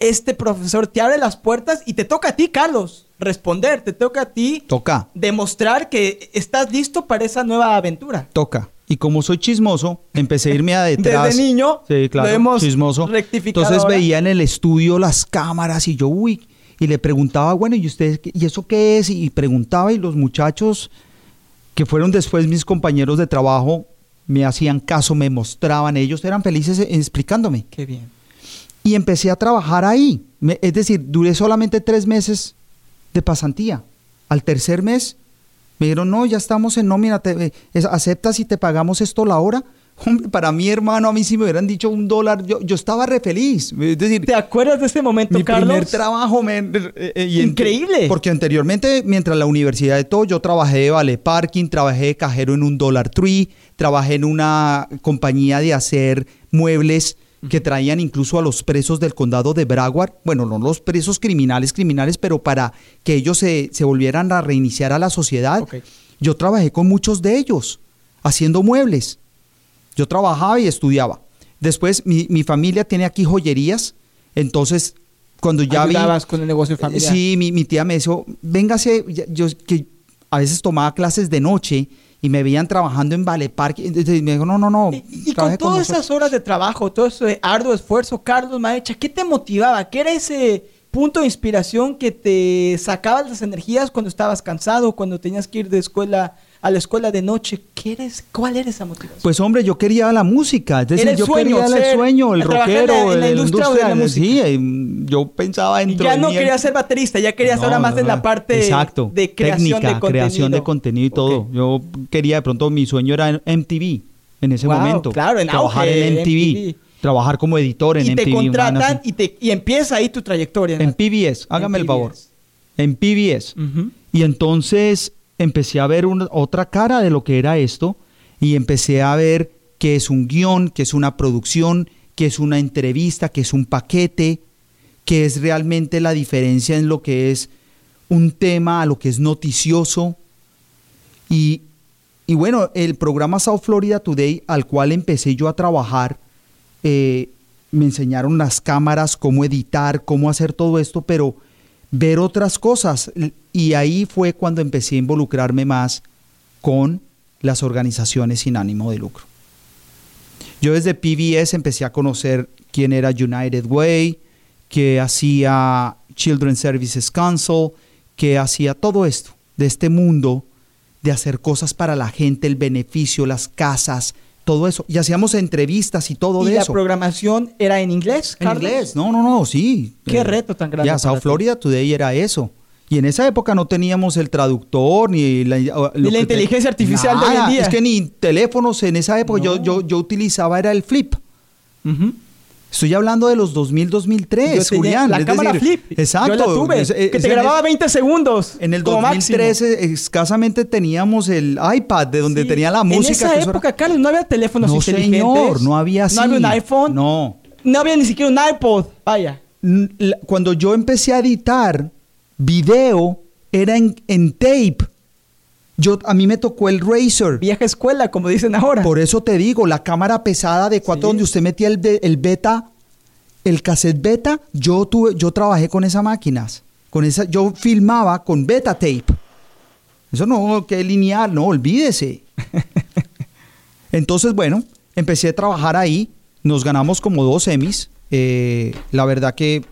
[SPEAKER 1] este profesor te abre las puertas y te toca a ti, Carlos, responder. Te toca a ti
[SPEAKER 2] Toca,
[SPEAKER 1] demostrar que estás listo para esa nueva aventura.
[SPEAKER 2] toca. Y como soy chismoso, empecé a irme a detrás.
[SPEAKER 1] Desde niño
[SPEAKER 2] Sí, claro,
[SPEAKER 1] lo hemos
[SPEAKER 2] chismoso.
[SPEAKER 1] rectificado
[SPEAKER 2] Entonces
[SPEAKER 1] ahora.
[SPEAKER 2] veía en el estudio las cámaras y yo, uy, y le preguntaba, bueno, ¿y ustedes y eso qué es? Y preguntaba y los muchachos que fueron después mis compañeros de trabajo me hacían caso, me mostraban, ellos eran felices explicándome.
[SPEAKER 1] Qué bien.
[SPEAKER 2] Y empecé a trabajar ahí. Me- es decir, duré solamente tres meses de pasantía. Al tercer mes me dijeron, no, ya estamos en nómina, te, eh, es- ¿aceptas y te pagamos esto la hora? Hombre, para mí, hermano, a mí si me hubieran dicho un dólar, yo, yo estaba re feliz. Es decir,
[SPEAKER 1] ¿Te acuerdas de ese momento,
[SPEAKER 2] mi
[SPEAKER 1] Carlos?
[SPEAKER 2] primer trabajo, eh, eh,
[SPEAKER 1] Increíble.
[SPEAKER 2] Porque anteriormente, mientras la universidad de todo, yo trabajé de vale parking, trabajé de cajero en un Dollar Tree, trabajé en una compañía de hacer muebles que traían incluso a los presos del condado de Broward, bueno, no los presos criminales, criminales, pero para que ellos se, se volvieran a reiniciar a la sociedad. Yo trabajé con muchos de ellos, haciendo muebles. Yo trabajaba y estudiaba. Después, mi, mi familia tiene aquí joyerías, entonces cuando ya vi...
[SPEAKER 1] Ayudabas con el negocio familiar.
[SPEAKER 2] Sí, mi, mi tía me dijo, véngase, yo que a veces tomaba clases de noche y me veían trabajando en Vale Parque. Entonces me dijo, no, no, no.
[SPEAKER 1] Y, y con todas
[SPEAKER 2] nosotros".
[SPEAKER 1] esas horas de trabajo, todo ese arduo esfuerzo, Carlos Maecha, ¿qué te motivaba? ¿Qué era ese punto de inspiración que te sacaba las energías cuando estabas cansado, cuando tenías que ir de escuela a la escuela de noche? ¿Qué eres, ¿Cuál era esa motivación?
[SPEAKER 2] Pues hombre, yo quería la música, es decir,
[SPEAKER 1] el
[SPEAKER 2] yo
[SPEAKER 1] sueño,
[SPEAKER 2] quería
[SPEAKER 1] ser-
[SPEAKER 2] el sueño, el
[SPEAKER 1] en la-
[SPEAKER 2] rockero,
[SPEAKER 1] en la
[SPEAKER 2] el
[SPEAKER 1] industria de la música.
[SPEAKER 2] sí, yo pensaba
[SPEAKER 1] Y
[SPEAKER 2] dentro
[SPEAKER 1] ya no
[SPEAKER 2] mí,
[SPEAKER 1] querías ser baterista, ya querías ahora más en la parte
[SPEAKER 2] Exacto,
[SPEAKER 1] de creación
[SPEAKER 2] técnica,
[SPEAKER 1] de contenido.
[SPEAKER 2] creación de contenido y todo. Yo quería, de pronto, mi sueño era en MTV en ese
[SPEAKER 1] Wow,
[SPEAKER 2] momento.
[SPEAKER 1] claro, en
[SPEAKER 2] trabajar
[SPEAKER 1] auge,
[SPEAKER 2] en MTV,
[SPEAKER 1] MTV.
[SPEAKER 2] trabajar como editor en
[SPEAKER 1] y
[SPEAKER 2] MTV.
[SPEAKER 1] te
[SPEAKER 2] una vaina
[SPEAKER 1] contratan y, te, y empieza ahí tu trayectoria.
[SPEAKER 2] en PBS, hágame el favor. En PBS. Y entonces empecé a ver otra cara de lo que era esto y empecé a ver que es un guion, que es una producción, que es una entrevista, que es un paquete, que es realmente la diferencia en lo que es un tema a lo que es noticioso. Y, y bueno, el programa South Florida Today, al cual empecé yo a trabajar, eh, me enseñaron las cámaras, cómo editar, cómo hacer todo esto, pero ver otras cosas. Y ahí fue cuando empecé a involucrarme más con las organizaciones sin ánimo de lucro. Yo desde PBS empecé a conocer quién era United Way, que hacía Children's Services Council, que hacía todo esto, de este mundo de hacer cosas para la gente, el beneficio, las casas, todo eso. Y hacíamos entrevistas y todo
[SPEAKER 1] ¿Y
[SPEAKER 2] de
[SPEAKER 1] la
[SPEAKER 2] eso.
[SPEAKER 1] programación era en inglés,
[SPEAKER 2] En
[SPEAKER 1] Carlos?
[SPEAKER 2] inglés, no, no, no, sí.
[SPEAKER 1] Qué
[SPEAKER 2] Eh,
[SPEAKER 1] reto tan grande
[SPEAKER 2] Ya, South. Florida Today era eso. Y en esa época no teníamos el traductor ni la, lo
[SPEAKER 1] Ni la
[SPEAKER 2] que te-
[SPEAKER 1] inteligencia artificial de hoy en
[SPEAKER 2] Nada,
[SPEAKER 1] día.
[SPEAKER 2] Es que ni teléfonos en esa época yo,
[SPEAKER 1] No.
[SPEAKER 2] yo, yo utilizaba era el flip.
[SPEAKER 1] Ujú.
[SPEAKER 2] Estoy hablando de los 2000, 2003,
[SPEAKER 1] Yo tenía
[SPEAKER 2] Julián.
[SPEAKER 1] La
[SPEAKER 2] es
[SPEAKER 1] cámara
[SPEAKER 2] decir,
[SPEAKER 1] flip.
[SPEAKER 2] Exacto.
[SPEAKER 1] Yo la tuve.
[SPEAKER 2] Es- es-
[SPEAKER 1] que te grababa
[SPEAKER 2] el-
[SPEAKER 1] 20 segundos.
[SPEAKER 2] En el
[SPEAKER 1] como máximo.
[SPEAKER 2] 2013 escasamente teníamos el iPad de donde
[SPEAKER 1] Sí.
[SPEAKER 2] tenía la música.
[SPEAKER 1] En esa
[SPEAKER 2] era-
[SPEAKER 1] época, Carlos, no había teléfonos
[SPEAKER 2] No,
[SPEAKER 1] inteligentes.
[SPEAKER 2] señor, no había así.
[SPEAKER 1] No había un iPhone.
[SPEAKER 2] No.
[SPEAKER 1] No había ni siquiera un iPod. Vaya.
[SPEAKER 2] Cuando yo empecé a editar video, era en, en tape. Yo, a mí me tocó el Razer.
[SPEAKER 1] Vieja escuela, como dicen ahora.
[SPEAKER 2] Por eso te digo, la cámara pesada de cuatro donde usted metía el, el beta, el cassette beta, yo tuve, yo trabajé con esas máquinas. Con esa, yo filmaba con beta tape. Eso no, que lineal, no, olvídese. Entonces, bueno, empecé a trabajar ahí. Nos ganamos como dos semis. Eh, la verdad que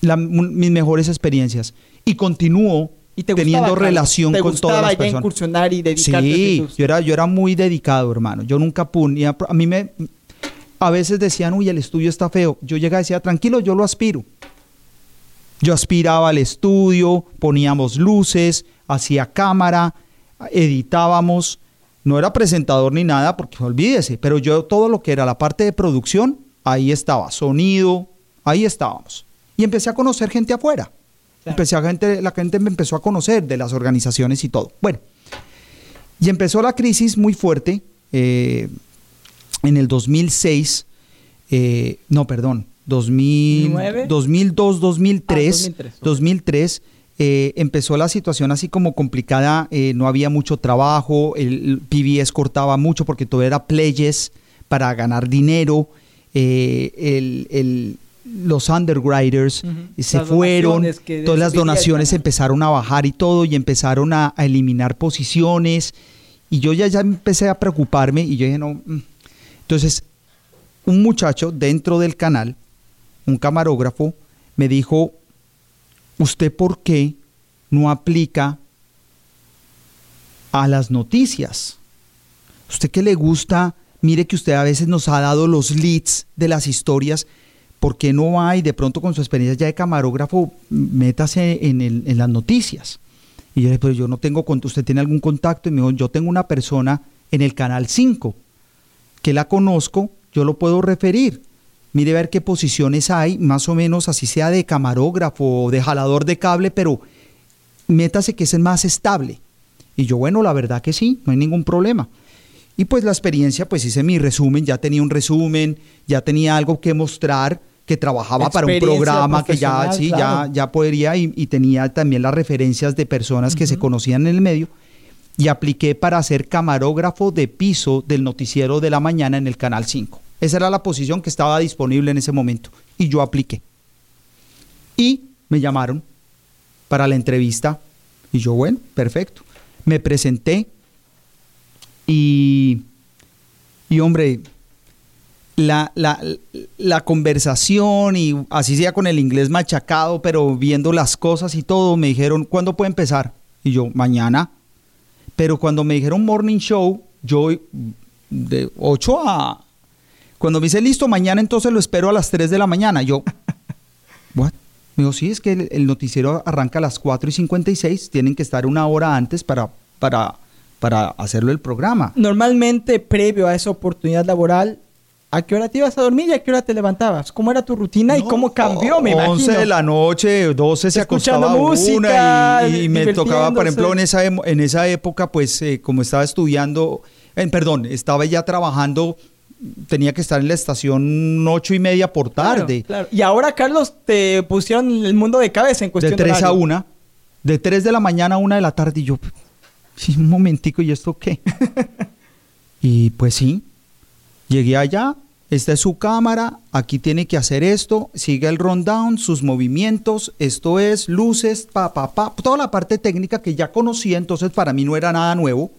[SPEAKER 2] mis mejores experiencias. Y continúo teniendo relación con todas las personas.
[SPEAKER 1] incursionar y dedicarte
[SPEAKER 2] sí, yo era, yo era muy dedicado, hermano. Yo nunca punía. A mí me. A veces decían, uy, el estudio está feo. Yo llegaba y decía, tranquilo, yo lo aspiro. Yo aspiraba al estudio, poníamos luces, hacía cámara, editábamos. No era presentador ni nada, porque olvídese, pero yo todo lo que era la parte de producción, ahí estaba, sonido, ahí estábamos. Y empecé a conocer gente afuera. Empecé a gente, la gente me empezó a conocer de las organizaciones y todo. Bueno, y empezó la crisis muy fuerte eh, en el 2006, eh, no, perdón, 2000, 2002, 2003, 2003, empezó la situación así como complicada, eh, no había mucho trabajo, el PBS cortaba mucho porque todo era playes para ganar dinero, el los underwriters se fueron, todas las donaciones empezaron a bajar y todo, y empezaron a, eliminar posiciones, y yo ya, ya empecé a preocuparme, y yo dije, no, mm". entonces, un muchacho dentro del canal, un camarógrafo, me dijo, ¿usted por qué no aplica a las noticias? ¿Usted que le gusta? Mire que usted a veces nos ha dado los leads de las historias ¿por qué no va y de pronto con su experiencia ya de camarógrafo métase en, en las noticias? Y yo le dije, pues yo no tengo, ¿usted tiene algún contacto? Y me dijo, yo tengo una persona en el canal 5 que la conozco, yo lo puedo referir. Mire ver qué posiciones hay, más o menos así sea de camarógrafo o de jalador de cable, pero métase que es el más estable. Y yo, bueno, la verdad que sí, no hay ningún problema. Y pues la experiencia, pues hice mi resumen, ya tenía un resumen, ya tenía algo que mostrar que trabajaba para un programa que ya, sí, ya, ya podría y, tenía también las referencias de personas que se conocían en el medio y apliqué para ser camarógrafo de piso del noticiero de la mañana en el Canal 5. Esa era la posición que estaba disponible en ese momento y yo apliqué. Y me llamaron para la entrevista y yo, bueno, perfecto. Me presenté y, y hombre, la, la, la, conversación y así sea con el inglés machacado, pero viendo las cosas y todo, me dijeron, ¿cuándo puede empezar? Y yo, mañana. Pero cuando me dijeron morning show, yo de 8 a... Cuando me dice listo, mañana entonces lo espero a las 3 de la mañana. Yo, ¿what? Me dijo, sí, es que el, noticiero arranca a las 4 y 56, tienen que estar una hora antes para, para, para hacerlo el programa.
[SPEAKER 1] Normalmente, previo a esa oportunidad laboral, ¿A qué hora te ibas a dormir y a qué hora te levantabas? ¿Cómo era tu rutina y cómo cambió, me
[SPEAKER 2] 11 de la noche, 12 se acostaba música, una y, me tocaba, por ejemplo, en esa, en esa época, pues eh, como estaba estudiando, perdón, estaba ya trabajando, tenía que estar en la estación ocho y media por tarde.
[SPEAKER 1] Y ahora, Carlos, te pusieron el mundo de cabeza en cuestión
[SPEAKER 2] de 3 a 1, de 3 de la mañana a 1 de la tarde y yo, un momentico, ¿y esto qué? y pues sí, Llegué allá, esta es su cámara, aquí tiene que hacer esto, sigue el rundown, sus movimientos, esto es luces, pa, pa, pa, toda la parte técnica que ya conocía, entonces para mí no era nada nuevo.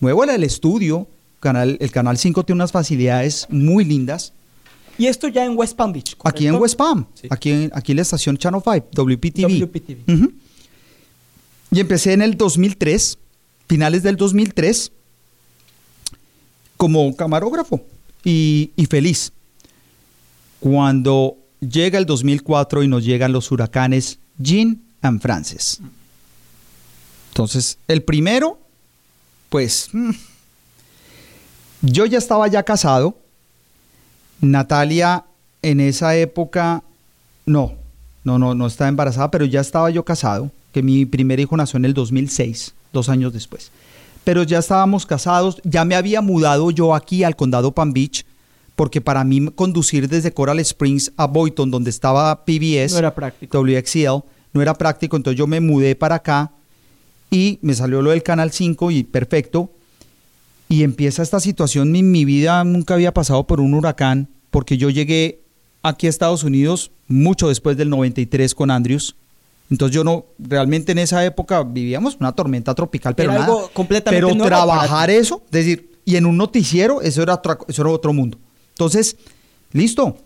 [SPEAKER 2] Nuevo era el estudio, canal, el Canal 5 tiene unas facilidades muy lindas.
[SPEAKER 1] Y esto ya en West Palm Beach.
[SPEAKER 2] Aquí en West Palm, aquí, en, aquí en la estación Channel 5, WPTV. WPTV. Y empecé en el 2003, finales del 2003, como camarógrafo y, feliz. Cuando llega el 2004 y nos llegan los huracanes Jean and Francis. Entonces, el primero, pues, mm, yo ya estaba ya casado. Natalia en esa época, no, no, no, no estaba embarazada, pero ya estaba yo casado, que mi primer hijo nació en el 2006, dos años después pero ya estábamos casados, ya me había mudado yo aquí al condado Palm Beach, porque para mí conducir desde Coral Springs a Boynton, donde estaba PBS,
[SPEAKER 1] no era práctico.
[SPEAKER 2] WXL, no era práctico, entonces yo me mudé para acá y me salió lo del Canal 5 y perfecto. Y empieza esta situación, en mi vida nunca había pasado por un huracán, porque yo llegué aquí a Estados Unidos mucho después del 93 con Andrews. Entonces yo no, realmente en esa época vivíamos una tormenta tropical, pero
[SPEAKER 1] Era
[SPEAKER 2] nada.
[SPEAKER 1] algo completamente
[SPEAKER 2] pero
[SPEAKER 1] nuevo
[SPEAKER 2] trabajar eso, es decir, y en un noticiero, eso era, otra- eso era otro mundo. Entonces, listo.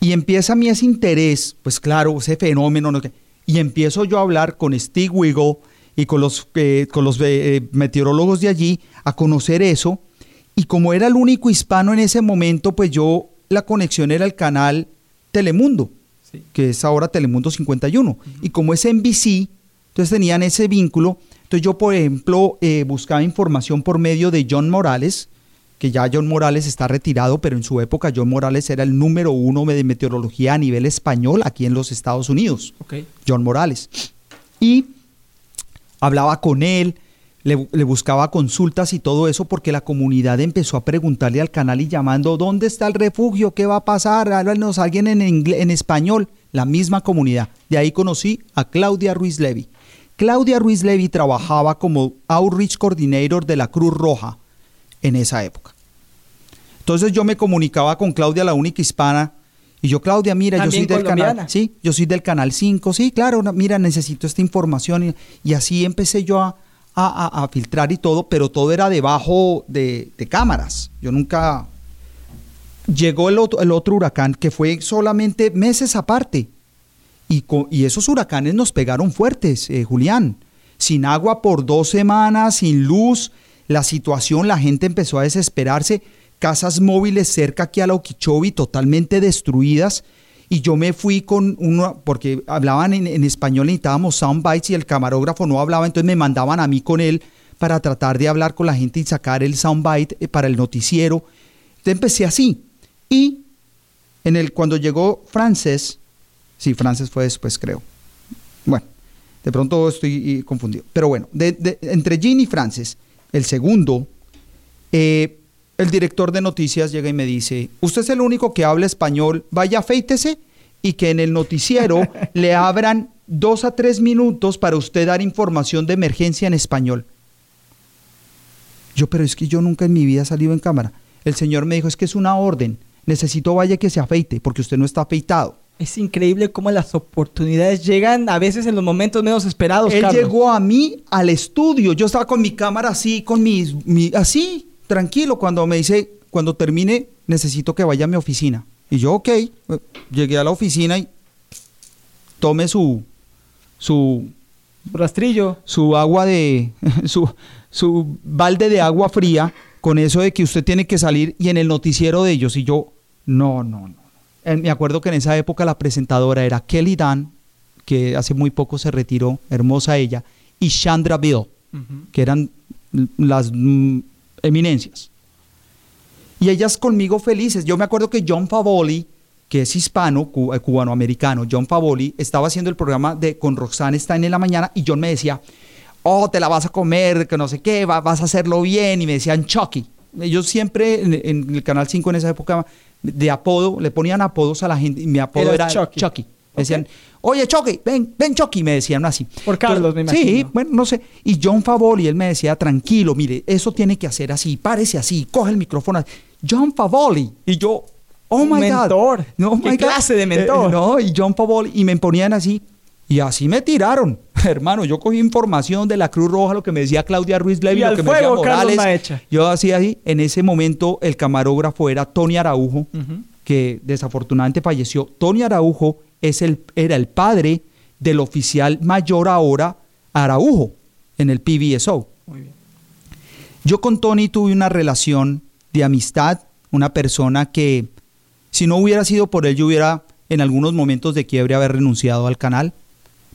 [SPEAKER 2] Y empieza a mí ese interés, pues claro, ese fenómeno, no y empiezo yo a hablar con Steve Wiggle y con los, eh, con los eh, meteorólogos de allí a conocer eso. Y como era el único hispano en ese momento, pues yo, la conexión era el canal Telemundo,
[SPEAKER 1] Sí.
[SPEAKER 2] que es ahora Telemundo 51. Y como es NBC, entonces tenían ese vínculo. Entonces yo, por ejemplo, eh, buscaba información por medio de John Morales, que ya John Morales está retirado, pero en su época John Morales era el número uno de meteorología a nivel español aquí en los Estados Unidos. John Morales. Y hablaba con él, le, le buscaba consultas y todo eso porque la comunidad empezó a preguntarle al canal y llamando, ¿dónde está el refugio? ¿Qué va a pasar? Háblanos alguien en, en español. La misma comunidad. De ahí conocí a Claudia Ruiz Levy. Claudia Ruiz Levy trabajaba como Outreach Coordinator de la Cruz Roja en esa época. Entonces yo me comunicaba con Claudia, la única hispana, y yo, Claudia, mira, yo soy del canal, sí, yo soy del canal 5, sí, claro, mira, necesito esta información. Y, y así empecé yo a, a- filtrar y todo, pero todo era debajo de, de cámaras. Yo nunca... Llegó el otro, el otro huracán que fue solamente meses aparte. Y, esos huracanes nos pegaron fuertes, eh, Julián. Sin agua por dos semanas, sin luz, la situación, la gente empezó a desesperarse. Casas móviles cerca aquí a la Okeechobee totalmente destruidas. Y yo me fui con uno, porque hablaban en, en español, necesitábamos soundbites y el camarógrafo no hablaba, entonces me mandaban a mí con él para tratar de hablar con la gente y sacar el soundbite eh, para el noticiero. Entonces empecé así. Y en el, cuando llegó Frances, sí, Frances fue después, creo. Bueno, de pronto estoy eh, confundido. Pero bueno, de- entre Jean y Frances, el segundo, eh, el director de noticias llega y me dice, usted es el único que habla español, vaya afeítese y que en el noticiero le abran dos a tres minutos para usted dar información de emergencia en español. Yo, pero es que yo nunca en mi vida he salido en cámara. El señor me dijo, es que es una orden, necesito vaya que se afeite porque usted no está afeitado.
[SPEAKER 1] Es increíble cómo las oportunidades llegan a veces en los momentos menos esperados,
[SPEAKER 2] Él
[SPEAKER 1] Carlos.
[SPEAKER 2] llegó a mí al estudio. Yo estaba con mi cámara así, con mis, mi, así, tranquilo. Cuando me dice, cuando termine, necesito que vaya a mi oficina. Y yo, ok, eh, llegué a la oficina y tome su, su,
[SPEAKER 1] Rastrillo.
[SPEAKER 2] su agua de, su, su balde de agua fría con eso de que usted tiene que salir y en el noticiero de ellos. Y yo, no, no, no. Eh, Me acuerdo que en esa época la presentadora era Kelly Dan, que hace muy poco se retiró, hermosa ella, y Chandra Bill, que eran las mm, eminencias. Y ellas conmigo felices. Yo me acuerdo que John Favoli, que es hispano, eh, cubano-americano, John Favoli, estaba haciendo el programa de con Roxanne Stein en la mañana y John me decía, oh, te la vas a comer, que no sé qué, va- vas a hacerlo bien. Y me decían Chucky. Ellos siempre en, en el Canal 5 en esa época de apodo, le ponían apodos a la gente y mi apodo
[SPEAKER 1] Era
[SPEAKER 2] era,
[SPEAKER 1] Chucky.
[SPEAKER 2] Chucky. Me decían, oye Chucky, ven, ven Chucky, me decían así.
[SPEAKER 1] Por Carlos, me
[SPEAKER 2] Sí,
[SPEAKER 1] imagino.
[SPEAKER 2] bueno, no sé. Y John Favoli, él me decía, tranquilo, mire, eso tiene que hacer así, párese así, coge el micrófono. John Favoli. Y yo, oh my
[SPEAKER 1] mentor.
[SPEAKER 2] God. No,
[SPEAKER 1] ¿Qué
[SPEAKER 2] my God.
[SPEAKER 1] clase de mentor?
[SPEAKER 2] Eh, no, y John Favoli. Y me ponían así. Y así me tiraron. Hermano, yo cogí información de la Cruz Roja, lo que me decía Claudia Ruiz Levy, lo que me decía
[SPEAKER 1] fuego, Carlos
[SPEAKER 2] Morales. Yo hacía así. En ese momento, el camarógrafo era Tony Araujo, que desafortunadamente falleció. Tony Araujo es el, era el padre del oficial mayor ahora, Araujo, en el PBSO.
[SPEAKER 1] Muy bien.
[SPEAKER 2] Yo con Tony tuve una relación de amistad, una persona que si no hubiera sido por él yo hubiera en algunos momentos de quiebre haber renunciado al canal,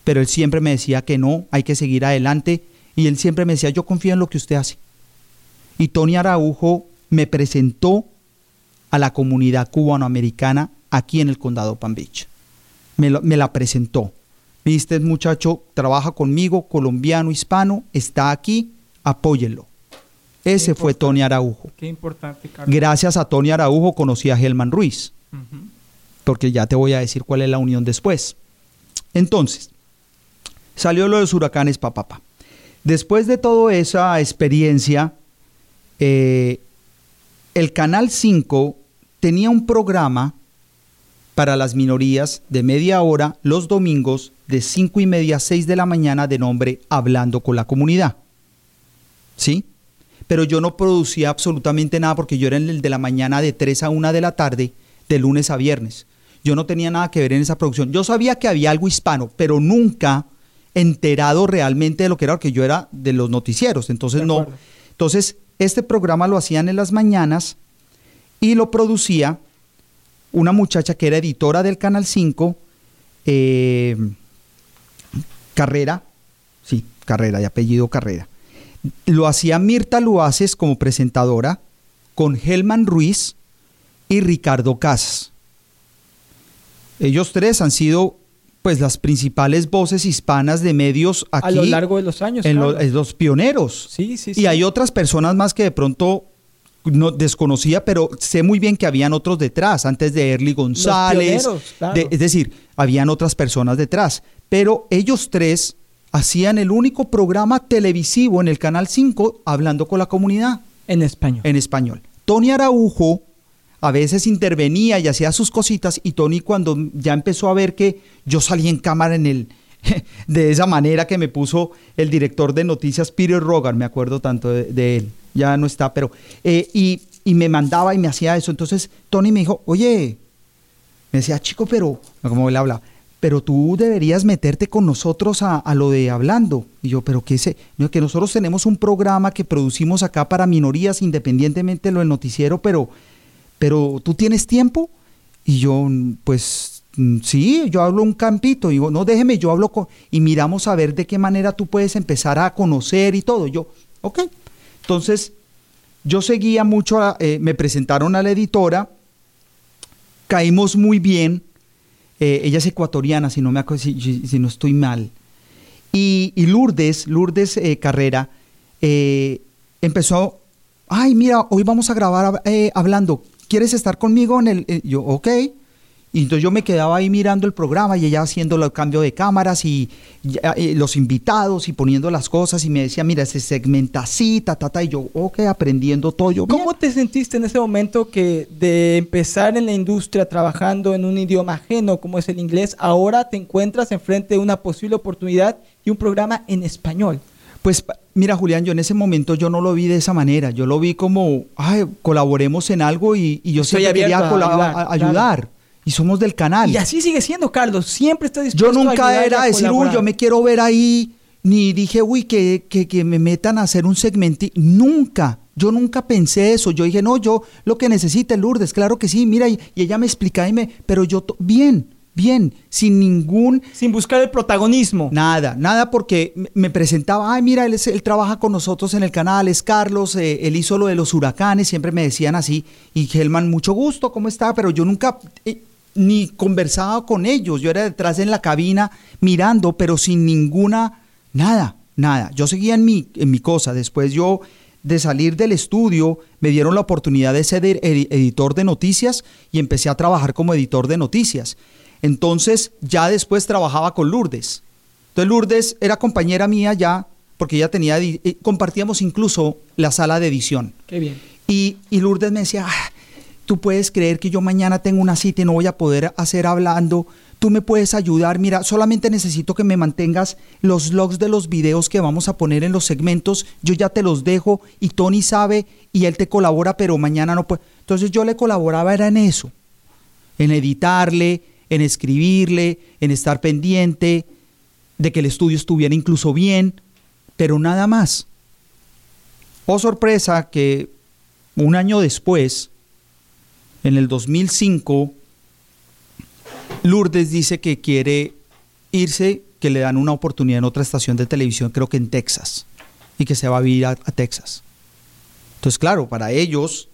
[SPEAKER 2] pero él siempre me decía que no, hay que seguir adelante y él siempre me decía yo confío en lo que usted hace. Y Tony Araujo me presentó a la comunidad cubanoamericana aquí en el condado Palm Beach. Me, lo- me la presentó. Me dice, este muchacho trabaja conmigo, colombiano, hispano, está aquí, apóyenlo. Ese fue. Tony Araujo.
[SPEAKER 1] Qué importante, Carlos.
[SPEAKER 2] Gracias a Tony Araujo conocí a Helman Ruiz, porque ya te voy a decir cuál es la unión después. Entonces, salió lo de los huracanes, papá. Después de toda esa experiencia, eh, el Canal 5 tenía un programa para las minorías de media hora los domingos de 5 y media a 6 de la mañana de nombre Hablando con la comunidad. ¿Sí? Pero yo no producía absolutamente nada porque yo era el de la mañana de 3 a 1 de la tarde, de lunes a viernes. Yo no tenía nada que ver en esa producción. Yo sabía que había algo hispano, pero nunca enterado realmente de lo que era, porque yo era de los noticieros. Entonces no. Entonces, este programa lo hacían en las mañanas y lo producía una muchacha que era editora del Canal 5, eh, Carrera, sí, Carrera, de apellido Carrera. Lo hacía Mirta Luaces como presentadora, con Helman Ruiz y Ricardo Casas. Ellos tres han sido pues las principales voces hispanas de medios aquí.
[SPEAKER 1] A lo largo de los años.
[SPEAKER 2] En, los pioneros.
[SPEAKER 1] Sí, sí,
[SPEAKER 2] Y hay otras personas más que de pronto no desconocía, pero sé muy bien que habían otros detrás, antes de Erly González. es decir, habían otras personas detrás. Pero ellos tres hacían el único programa televisivo en el Canal 5 hablando con la comunidad.
[SPEAKER 1] En español.
[SPEAKER 2] En español. Tony Araujo a veces intervenía y hacía sus cositas y Tony cuando ya empezó a ver que yo salí en cámara en el de esa manera que me puso el director de noticias Peter Rogan, me acuerdo tanto de él ya no está, pero... Eh, y, me mandaba y me hacía eso. Entonces Tony me dijo, oye, me decía, chico, pero, como él habla, pero tú deberías meterte con nosotros a, lo de hablando. Y yo, pero qué sé, que nosotros tenemos un programa que producimos acá para minorías, independientemente de lo del noticiero, pero, pero tú tienes tiempo. Y yo, pues sí, yo hablo un campito. Y digo, no, déjeme, yo hablo con. Y miramos a ver de qué manera tú puedes empezar a conocer y todo. Yo, ok. Entonces, yo seguía mucho, eh, me presentaron a la editora, caímos muy bien, eh, ella es ecuatoriana, si no, me, si, si no estoy mal, y, Lourdes, Lourdes eh, Carrera, empezó, ay, mira, hoy vamos a grabar hablando, ¿quieres estar conmigo en el...? yo, ok, y entonces yo me quedaba ahí mirando el programa y ella haciendo el cambio de cámaras y, eh, los invitados y poniendo las cosas y me decía, mira, se segmenta así, ta, ta, ta, y yo, ok, aprendiendo todo. Yo,
[SPEAKER 1] ¿Cómo te sentiste en ese momento que de empezar en la industria trabajando en un idioma ajeno como es el inglés, ahora te encuentras enfrente de una posible oportunidad y un programa en español?
[SPEAKER 2] Pues mira, Julián, yo en ese momento yo no lo vi de esa manera. Yo lo vi como, ay, colaboremos en algo y, yo siempre quería ayudar y somos del canal.
[SPEAKER 1] Y así sigue siendo, Carlos. Siempre está dispuesto
[SPEAKER 2] Yo nunca era decir, uy, yo me quiero ver ahí, ni dije, uy, que, que, me metan a hacer un segmento. Nunca. Yo nunca pensé eso. Yo dije, no, yo lo que necesita Lourdes, claro que sí, mira, y, ella me explica, y me, pero yo, bien, bien, sin ningún...
[SPEAKER 1] Sin buscar el protagonismo.
[SPEAKER 2] Nada, nada porque me presentaba, ay, mira, él, él trabaja con nosotros en el canal, es Carlos, eh, él hizo lo de los huracanes, siempre me decían así, y Gelman, mucho gusto, ¿cómo está? Pero yo nunca... Eh, ni conversaba con ellos. Yo era detrás en la cabina mirando, pero sin ninguna, nada, nada. Yo seguía en mi, en mi cosa. Después yo de salir del estudio, me dieron la oportunidad de ser editor de noticias y empecé a trabajar como editor de noticias. Entonces ya después trabajaba con Lourdes. Entonces Lourdes era compañera mía ya, porque ella tenía, eh, compartíamos incluso la sala de edición.
[SPEAKER 1] Qué bien.
[SPEAKER 2] Y, y Lourdes me decía, ah, tú puedes creer que yo mañana tengo una cita y no voy a poder hacer hablando, tú me puedes ayudar, mira, solamente necesito que me mantengas los logs de los videos que vamos a poner en los segmentos, yo ya te los dejo y Tony sabe y él te colabora, pero mañana no puede. Entonces yo le colaboraba era en eso, en editarle, en escribirle, en estar pendiente de que el estudio estuviera incluso bien, pero nada más. Oh sorpresa que un año después, en el 2005, Lourdes dice que quiere irse, que le dan una oportunidad en otra estación de televisión, creo que en Texas, y que se va a vivir a, Texas. Entonces, claro, para ellos,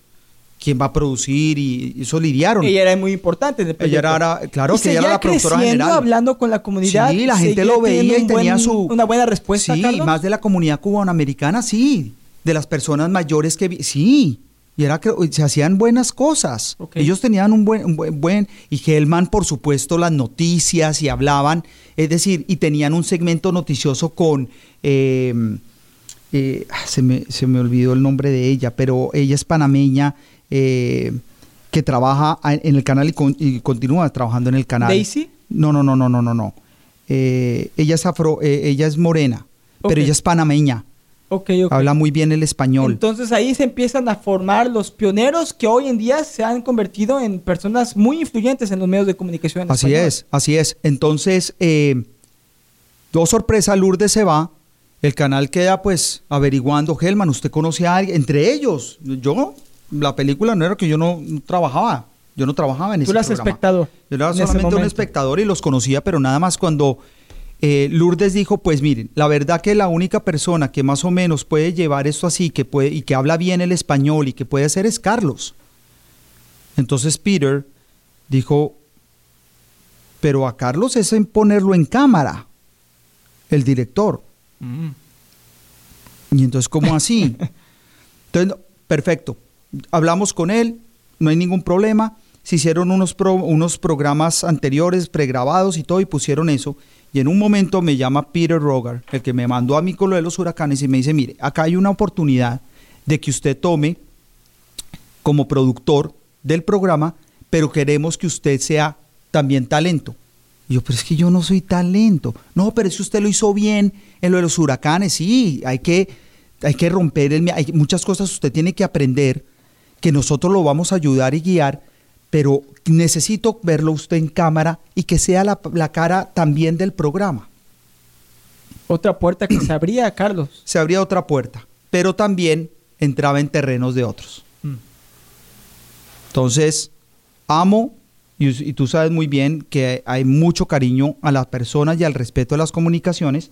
[SPEAKER 2] quién va a producir y eso lidiaron.
[SPEAKER 1] Ella era muy importante.
[SPEAKER 2] ella era, claro, que ella era la productora general.
[SPEAKER 1] hablando con la comunidad.
[SPEAKER 2] Sí, la gente lo veía y tenía su
[SPEAKER 1] una buena respuesta.
[SPEAKER 2] Sí, más de la comunidad cubanoamericana, sí, de las personas mayores que sí y era que se hacían buenas cosas. Ellos tenían un buen, buen, y Hellman, por supuesto, las noticias y hablaban, es decir, y tenían un segmento noticioso con, em, eh, ah, se, me, se, me, olvidó el nombre de ella, pero ella es panameña eh, que trabaja en el canal y, continúa trabajando en el canal.
[SPEAKER 1] ¿Daisy?
[SPEAKER 2] No, no, no, no, no, no, no. Eh, ella es afro, ella es morena, pero ella es panameña.
[SPEAKER 1] Okay, okay.
[SPEAKER 2] Habla muy bien el español.
[SPEAKER 1] Entonces ahí se empiezan a formar los pioneros que hoy en día se han convertido en personas muy influyentes en los medios de comunicación.
[SPEAKER 2] así es, así es. Entonces, eh, dos sorpresas, Lourdes se va, el canal queda pues averiguando, Helman, ¿usted conoce a alguien? Entre ellos, yo, la película no era que yo no, trabajaba, yo no trabajaba en ese
[SPEAKER 1] Tú eras espectador.
[SPEAKER 2] Yo era solamente un espectador y los conocía, pero nada más cuando eh, Lourdes dijo, pues miren, la verdad que la única persona que más o menos puede llevar esto así que puede, y que habla bien el español y que puede hacer es Carlos. Entonces Peter dijo, pero a Carlos es en ponerlo en cámara, el director. Mm. Y entonces, ¿cómo así? Entonces, perfecto. Hablamos con él, no hay ningún problema. Se hicieron unos, unos programas anteriores, pregrabados y todo, y pusieron eso. Y en un momento me llama Peter Rogar, el que me mandó a mi colo de los huracanes, y me dice, mire, acá hay una oportunidad de que usted tome como productor del programa, pero queremos que usted sea también talento. Y yo, pero es que yo no soy talento. No, pero es que usted lo hizo bien en lo de los huracanes. Sí, hay que, hay que romper el... Hay muchas cosas usted tiene que aprender que nosotros lo vamos a ayudar y guiar, pero necesito verlo usted en cámara y que sea la, cara también del programa.
[SPEAKER 1] Otra puerta que se abría, Carlos.
[SPEAKER 2] Se abría otra puerta, pero también entraba en terrenos de otros. Mm. Entonces, amo, y, y, tú sabes muy bien que hay mucho cariño a las personas y al respeto de las comunicaciones.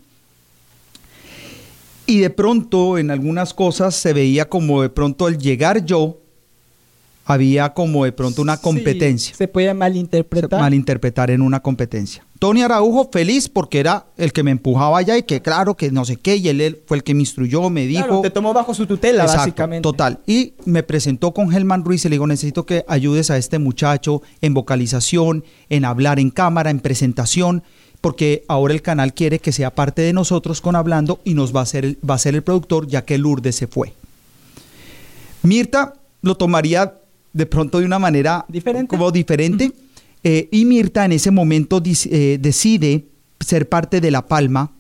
[SPEAKER 2] Y de pronto, en algunas cosas, se veía como de pronto al llegar yo, había como de pronto una competencia.
[SPEAKER 1] se puede malinterpretar.
[SPEAKER 2] malinterpretar en una competencia. Tony Araujo feliz porque era el que me empujaba allá y que claro, que no sé qué, y él, fue el que me instruyó, me dijo. Claro,
[SPEAKER 1] te tomó bajo su tutela, básicamente.
[SPEAKER 2] Total. Y me presentó con Helman Ruiz y le digo, necesito que ayudes a este muchacho en vocalización, en hablar en cámara, en presentación, porque ahora el canal quiere que sea parte de nosotros con hablando y nos va a ser va a ser el productor ya que Lourdes se fue. Mirta lo tomaría de pronto de una manera
[SPEAKER 1] diferente.
[SPEAKER 2] como diferente. Eh, y Mirta en ese momento eh, decide ser parte de La Palma,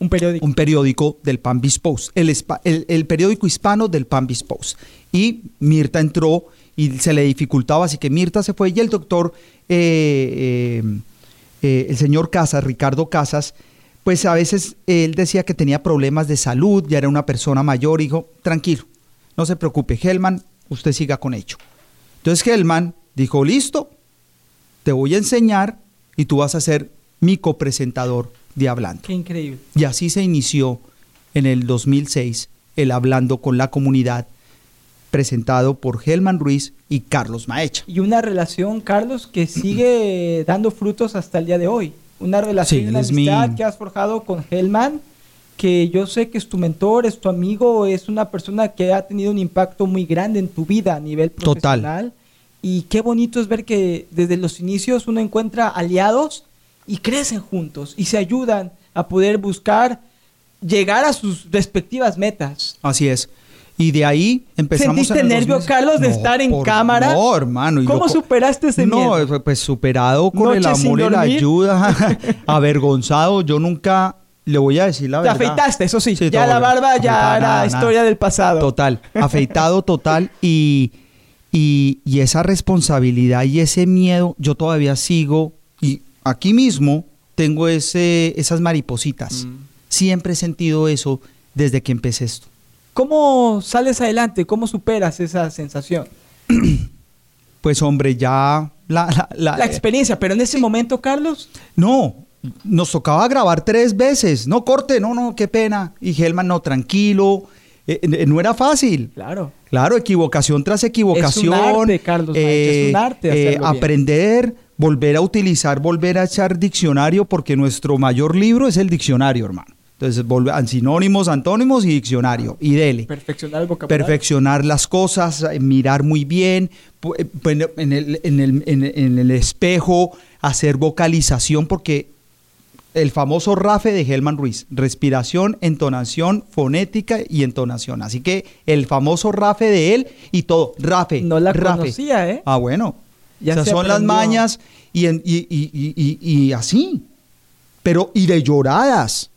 [SPEAKER 1] un periódico,
[SPEAKER 2] un periódico del Pan Post, el, el, periódico hispano del Pan Post. Y Mirta entró y se le dificultaba, así que Mirta se fue y el doctor, eh, el señor Casas, Ricardo Casas, pues a veces él decía que tenía problemas de salud, ya era una persona mayor, y dijo, tranquilo, no se preocupe, Helman, usted siga con ello. Entonces Hellman dijo, listo, te voy a enseñar y tú vas a ser mi copresentador de Hablando.
[SPEAKER 1] Qué increíble.
[SPEAKER 2] Y así se inició en el 2006 el Hablando con la comunidad, presentado por Helman Ruiz y Carlos Maecha.
[SPEAKER 1] Y una relación, Carlos, que sigue dando frutos hasta el día de hoy. Una relación de amistad que has forjado con Helman, que yo sé que es tu mentor, es tu amigo, es una persona que ha tenido un impacto muy grande en tu vida a nivel profesional. Y qué bonito es ver que desde los inicios uno encuentra aliados y crecen juntos y se ayudan a poder buscar llegar a sus respectivas metas.
[SPEAKER 2] Así es. Y de ahí empezamos
[SPEAKER 1] ¿Sentiste en nervio, Carlos, de estar en cámara?
[SPEAKER 2] No, hermano.
[SPEAKER 1] ¿Cómo superaste ese miedo?
[SPEAKER 2] No, pues superado con el amor y la ayuda, avergonzado. Yo nunca le voy a decir la verdad.
[SPEAKER 1] Te afeitaste, eso sí. ya la barba ya era historia del pasado.
[SPEAKER 2] Total, afeitado total y, y, esa responsabilidad y ese miedo, yo todavía sigo y aquí mismo tengo ese, esas maripositas. Mm. Siempre he sentido eso desde que empecé esto.
[SPEAKER 1] ¿Cómo sales adelante? ¿Cómo superas esa sensación?
[SPEAKER 2] pues hombre, ya
[SPEAKER 1] la, la, la experiencia, pero en ese momento, Carlos.
[SPEAKER 2] No, nos tocaba grabar tres veces. No, corte, no, no, qué pena. Y Helman, no, tranquilo. Eh, eh, no era fácil.
[SPEAKER 1] Claro.
[SPEAKER 2] Claro, equivocación tras equivocación. Es
[SPEAKER 1] un arte, Carlos. es un arte
[SPEAKER 2] eh, aprender, volver a utilizar, volver a echar diccionario, porque nuestro mayor libro es el diccionario, hermano. Entonces, sinónimos, antónimos y diccionario. Y dele.
[SPEAKER 1] Perfeccionar el vocabulario.
[SPEAKER 2] Perfeccionar las cosas, mirar muy bien, en el, en el, en el espejo, hacer vocalización, porque el famoso RAFE de Helman Ruiz, respiración, entonación, fonética y entonación. Así que el famoso RAFE de él y todo, RAFE.
[SPEAKER 1] No la
[SPEAKER 2] RAFE.
[SPEAKER 1] conocía, ¿eh?
[SPEAKER 2] Ah, bueno.
[SPEAKER 1] Ya
[SPEAKER 2] Esas
[SPEAKER 1] se
[SPEAKER 2] son las mañas y, en- y, y- y- así. Pero, y de lloradas.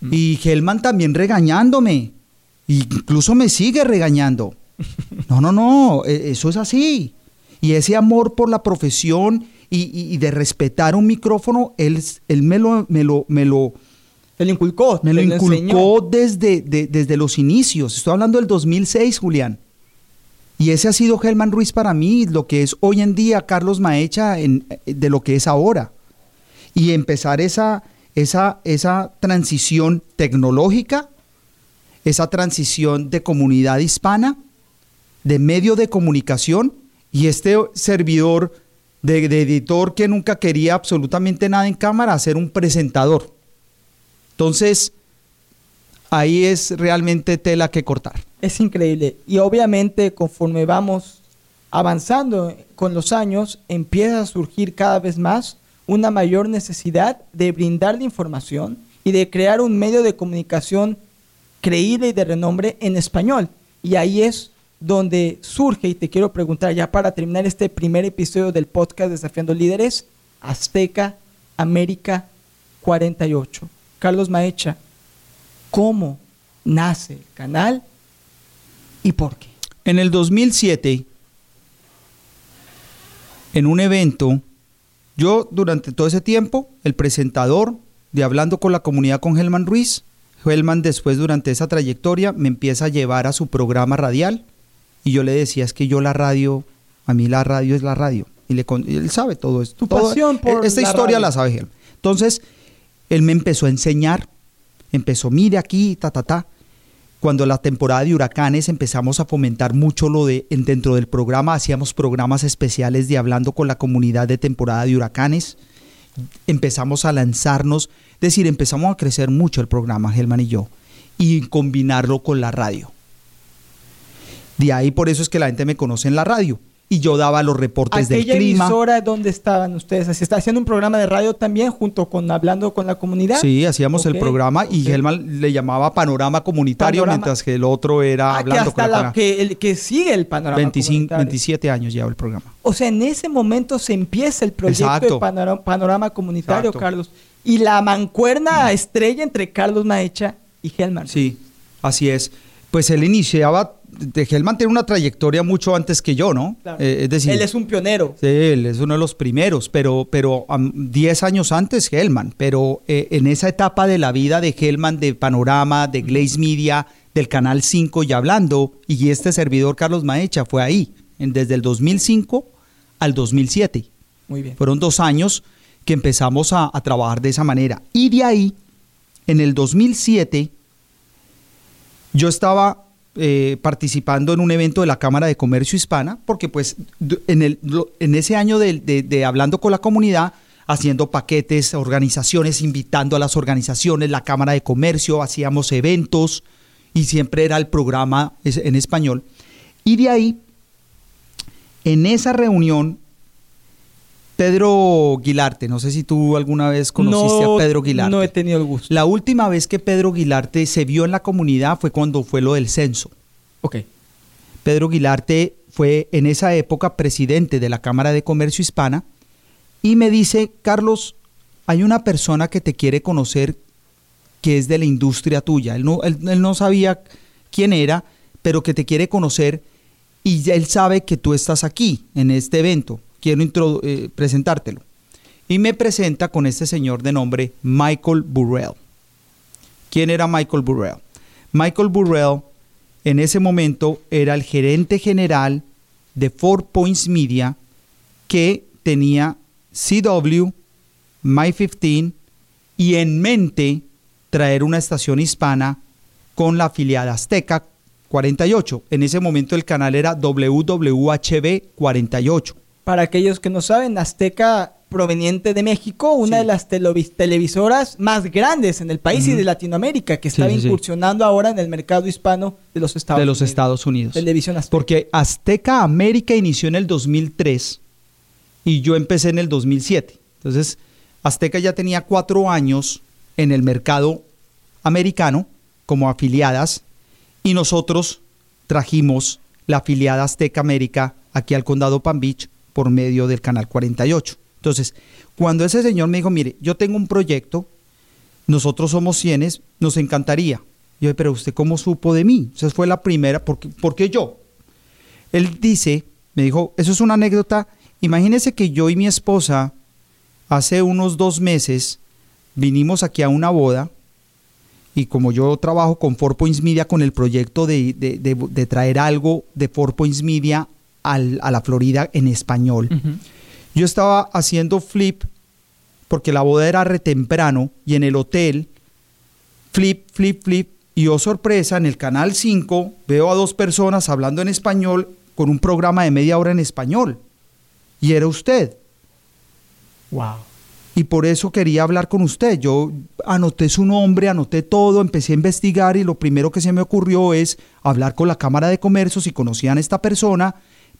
[SPEAKER 1] Mm.
[SPEAKER 2] Y Helman también regañándome. Incluso me sigue regañando. No, no, no, e- eso es así. Y ese amor por la profesión y, de respetar un micrófono, él, él me lo, me lo, me lo,
[SPEAKER 1] inculcó.
[SPEAKER 2] me lo inculcó desde, de- desde los inicios. Estoy hablando del 2006, Julián. Y ese ha sido Helman Ruiz para mí, lo que es hoy en día Carlos Maecha en- de lo que es ahora. Y empezar esa, esa, esa transición tecnológica, esa transición de comunidad hispana, de medio de comunicación, y este servidor de, editor que nunca quería absolutamente nada en cámara, a ser un presentador. Entonces, ahí es realmente tela que cortar.
[SPEAKER 1] Es increíble. Y obviamente conforme vamos avanzando con los años, empieza a surgir cada vez más una mayor necesidad de brindar la información y de crear un medio de comunicación creíble y de renombre en español. Y ahí es donde surge, y te quiero preguntar ya para terminar este primer episodio del podcast Desafiando Líderes, Azteca América 48. Carlos Maecha, ¿cómo nace el canal y por qué?
[SPEAKER 2] En el 2007, en un evento, yo durante todo ese tiempo, el presentador de Hablando con la Comunidad con Helman Ruiz, Helman después durante esa trayectoria me empieza a llevar a su programa radial y yo le decía, es que yo la radio, a mí la radio es la radio. Y, le, y él sabe todo esto.
[SPEAKER 1] Tu
[SPEAKER 2] todo-
[SPEAKER 1] pasión por
[SPEAKER 2] Esta
[SPEAKER 1] la
[SPEAKER 2] historia
[SPEAKER 1] radio.
[SPEAKER 2] la sabe él. Entonces, él me empezó a enseñar, empezó, mire aquí, ta, ta, ta. Cuando la temporada de huracanes empezamos a fomentar mucho lo de, en- dentro del programa, hacíamos programas especiales de hablando con la comunidad de temporada de huracanes. Empezamos a lanzarnos, es decir, empezamos a crecer mucho el programa, Helman y yo, y combinarlo con la radio. De ahí por eso es que la gente me conoce en la radio. Y yo daba los reportes del clima.
[SPEAKER 1] emisora donde estaban ustedes, ¿se está haciendo un programa de radio también junto con Hablando con la Comunidad?
[SPEAKER 2] Sí, hacíamos el programa y. Helman le llamaba Panorama Comunitario,
[SPEAKER 1] Panorama.
[SPEAKER 2] mientras que el otro era
[SPEAKER 1] Ah, que
[SPEAKER 2] hablando
[SPEAKER 1] hasta
[SPEAKER 2] con la,
[SPEAKER 1] la, que, el, que sigue el panorama
[SPEAKER 2] 25,
[SPEAKER 1] comunitario.
[SPEAKER 2] 27 años lleva el programa.
[SPEAKER 1] O sea, en ese momento se empieza el proyecto
[SPEAKER 2] Exacto.
[SPEAKER 1] de panorama, panorama comunitario,
[SPEAKER 2] Exacto.
[SPEAKER 1] Carlos. Y la mancuerna estrella entre Carlos Maecha y Helman.
[SPEAKER 2] Sí, así es. Pues él iniciaba, de Helman tiene una trayectoria mucho antes que yo, ¿no?
[SPEAKER 1] Claro.
[SPEAKER 2] Eh, es decir,
[SPEAKER 1] Él es un pionero.
[SPEAKER 2] Sí, él es uno de los primeros, pero, pero am, 10 años antes Hellman. Pero eh, en esa etapa de la vida de Hellman, de Panorama, de Glaze Media, del Canal 5 y hablando, y este servidor Carlos Maecha fue ahí, en- desde el 2005 al 2007.
[SPEAKER 1] Muy bien.
[SPEAKER 2] Fueron dos años que empezamos a, a trabajar de esa manera. Y de ahí, en el 2007, yo estaba eh, participando en un evento de la Cámara de Comercio Hispana, porque pues en, el, en ese año de, hablando con la comunidad, haciendo paquetes, organizaciones, invitando a las organizaciones, la Cámara de Comercio, hacíamos eventos y siempre era el programa en español. Y de ahí, en esa reunión, Pedro Guilarte, no sé si tú alguna vez conociste
[SPEAKER 1] no,
[SPEAKER 2] a Pedro Guilarte.
[SPEAKER 1] No he tenido el gusto.
[SPEAKER 2] La última vez que Pedro Guilarte se vio en la comunidad fue cuando fue lo del censo.
[SPEAKER 1] Ok.
[SPEAKER 2] Pedro Guilarte fue en esa época presidente de la Cámara de Comercio Hispana y me dice, Carlos, hay una persona que te quiere conocer que es de la industria tuya. Él no, él, él no sabía quién era, pero que te quiere conocer y él sabe que tú estás aquí en este evento. Quiero eh, presentártelo. Y me presenta con este señor de nombre Michael Burrell. ¿Quién era Michael Burrell? Michael Burrell en ese momento era el gerente general de Four Points Media que tenía CW, My 15 y en mente traer una estación hispana con la afiliada Azteca 48. En ese momento el canal era WWHB 48.
[SPEAKER 1] Para aquellos que no saben, Azteca proveniente de México, una
[SPEAKER 2] Sí.
[SPEAKER 1] de las televis- televisoras más grandes en el país y de Latinoamérica, que estaba
[SPEAKER 2] sí, sí.
[SPEAKER 1] incursionando ahora en el mercado hispano de los Estados
[SPEAKER 2] de los
[SPEAKER 1] Unidos.
[SPEAKER 2] Estados Unidos.
[SPEAKER 1] Televisión Azteca.
[SPEAKER 2] Porque Azteca América inició en el 2003 y yo empecé en el 2007. Entonces, Azteca ya tenía cuatro años en el mercado americano como afiliadas y nosotros trajimos la afiliada Azteca América aquí al condado Palm Beach por medio del canal 48. Entonces, cuando ese señor me dijo, mire, yo tengo un proyecto, nosotros somos cienes, nos encantaría. Yo pero usted cómo supo de mí? Esa fue la primera, porque, porque yo. Él dice, me dijo, eso es una anécdota, imagínese que yo y mi esposa hace unos dos meses vinimos aquí a una boda y como yo trabajo con Four Points Media con el proyecto de, traer algo de Four Points Media a la Florida en español, yo estaba haciendo flip porque la boda era re temprano y en el hotel, flip, flip, flip, y oh sorpresa, en el canal 5 veo a dos personas hablando en español con un programa de media hora en español. Y era usted.
[SPEAKER 1] Wow.
[SPEAKER 2] Y por eso quería hablar con usted. Yo anoté su nombre, anoté todo, empecé a investigar y lo primero que se me ocurrió es hablar con la Cámara de Comercio si conocían a esta persona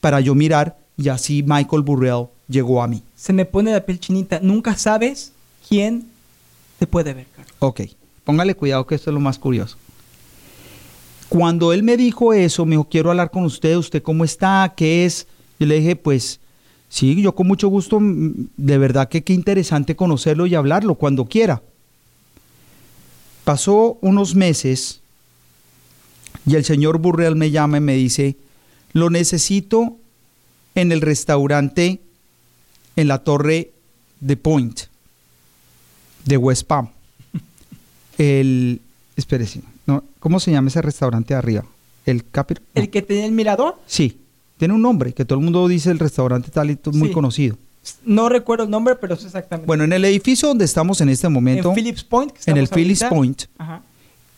[SPEAKER 2] para yo mirar y así Michael Burrell llegó a mí.
[SPEAKER 1] Se me pone la piel chinita. Nunca sabes quién te puede ver, Carlos.
[SPEAKER 2] Ok, póngale cuidado que esto es lo más curioso. Cuando él me dijo eso, me dijo, quiero hablar con usted, ¿usted cómo está? ¿Qué es? Yo le dije, pues sí, yo con mucho gusto, de verdad que qué interesante conocerlo y hablarlo cuando quiera. Pasó unos meses y el señor Burrell me llama y me dice, lo necesito en el restaurante en la torre de Point de West Palm. El, espérese, no, ¿cómo se llama ese restaurante de arriba? El Capir.
[SPEAKER 1] ¿El que tiene el mirador?
[SPEAKER 2] Sí, tiene un nombre, que todo el mundo dice el restaurante tal y muy conocido.
[SPEAKER 1] No recuerdo el nombre, pero es exactamente.
[SPEAKER 2] Bueno, en el edificio donde estamos en este momento.
[SPEAKER 1] En Phillips Point.
[SPEAKER 2] en el Phillips Point.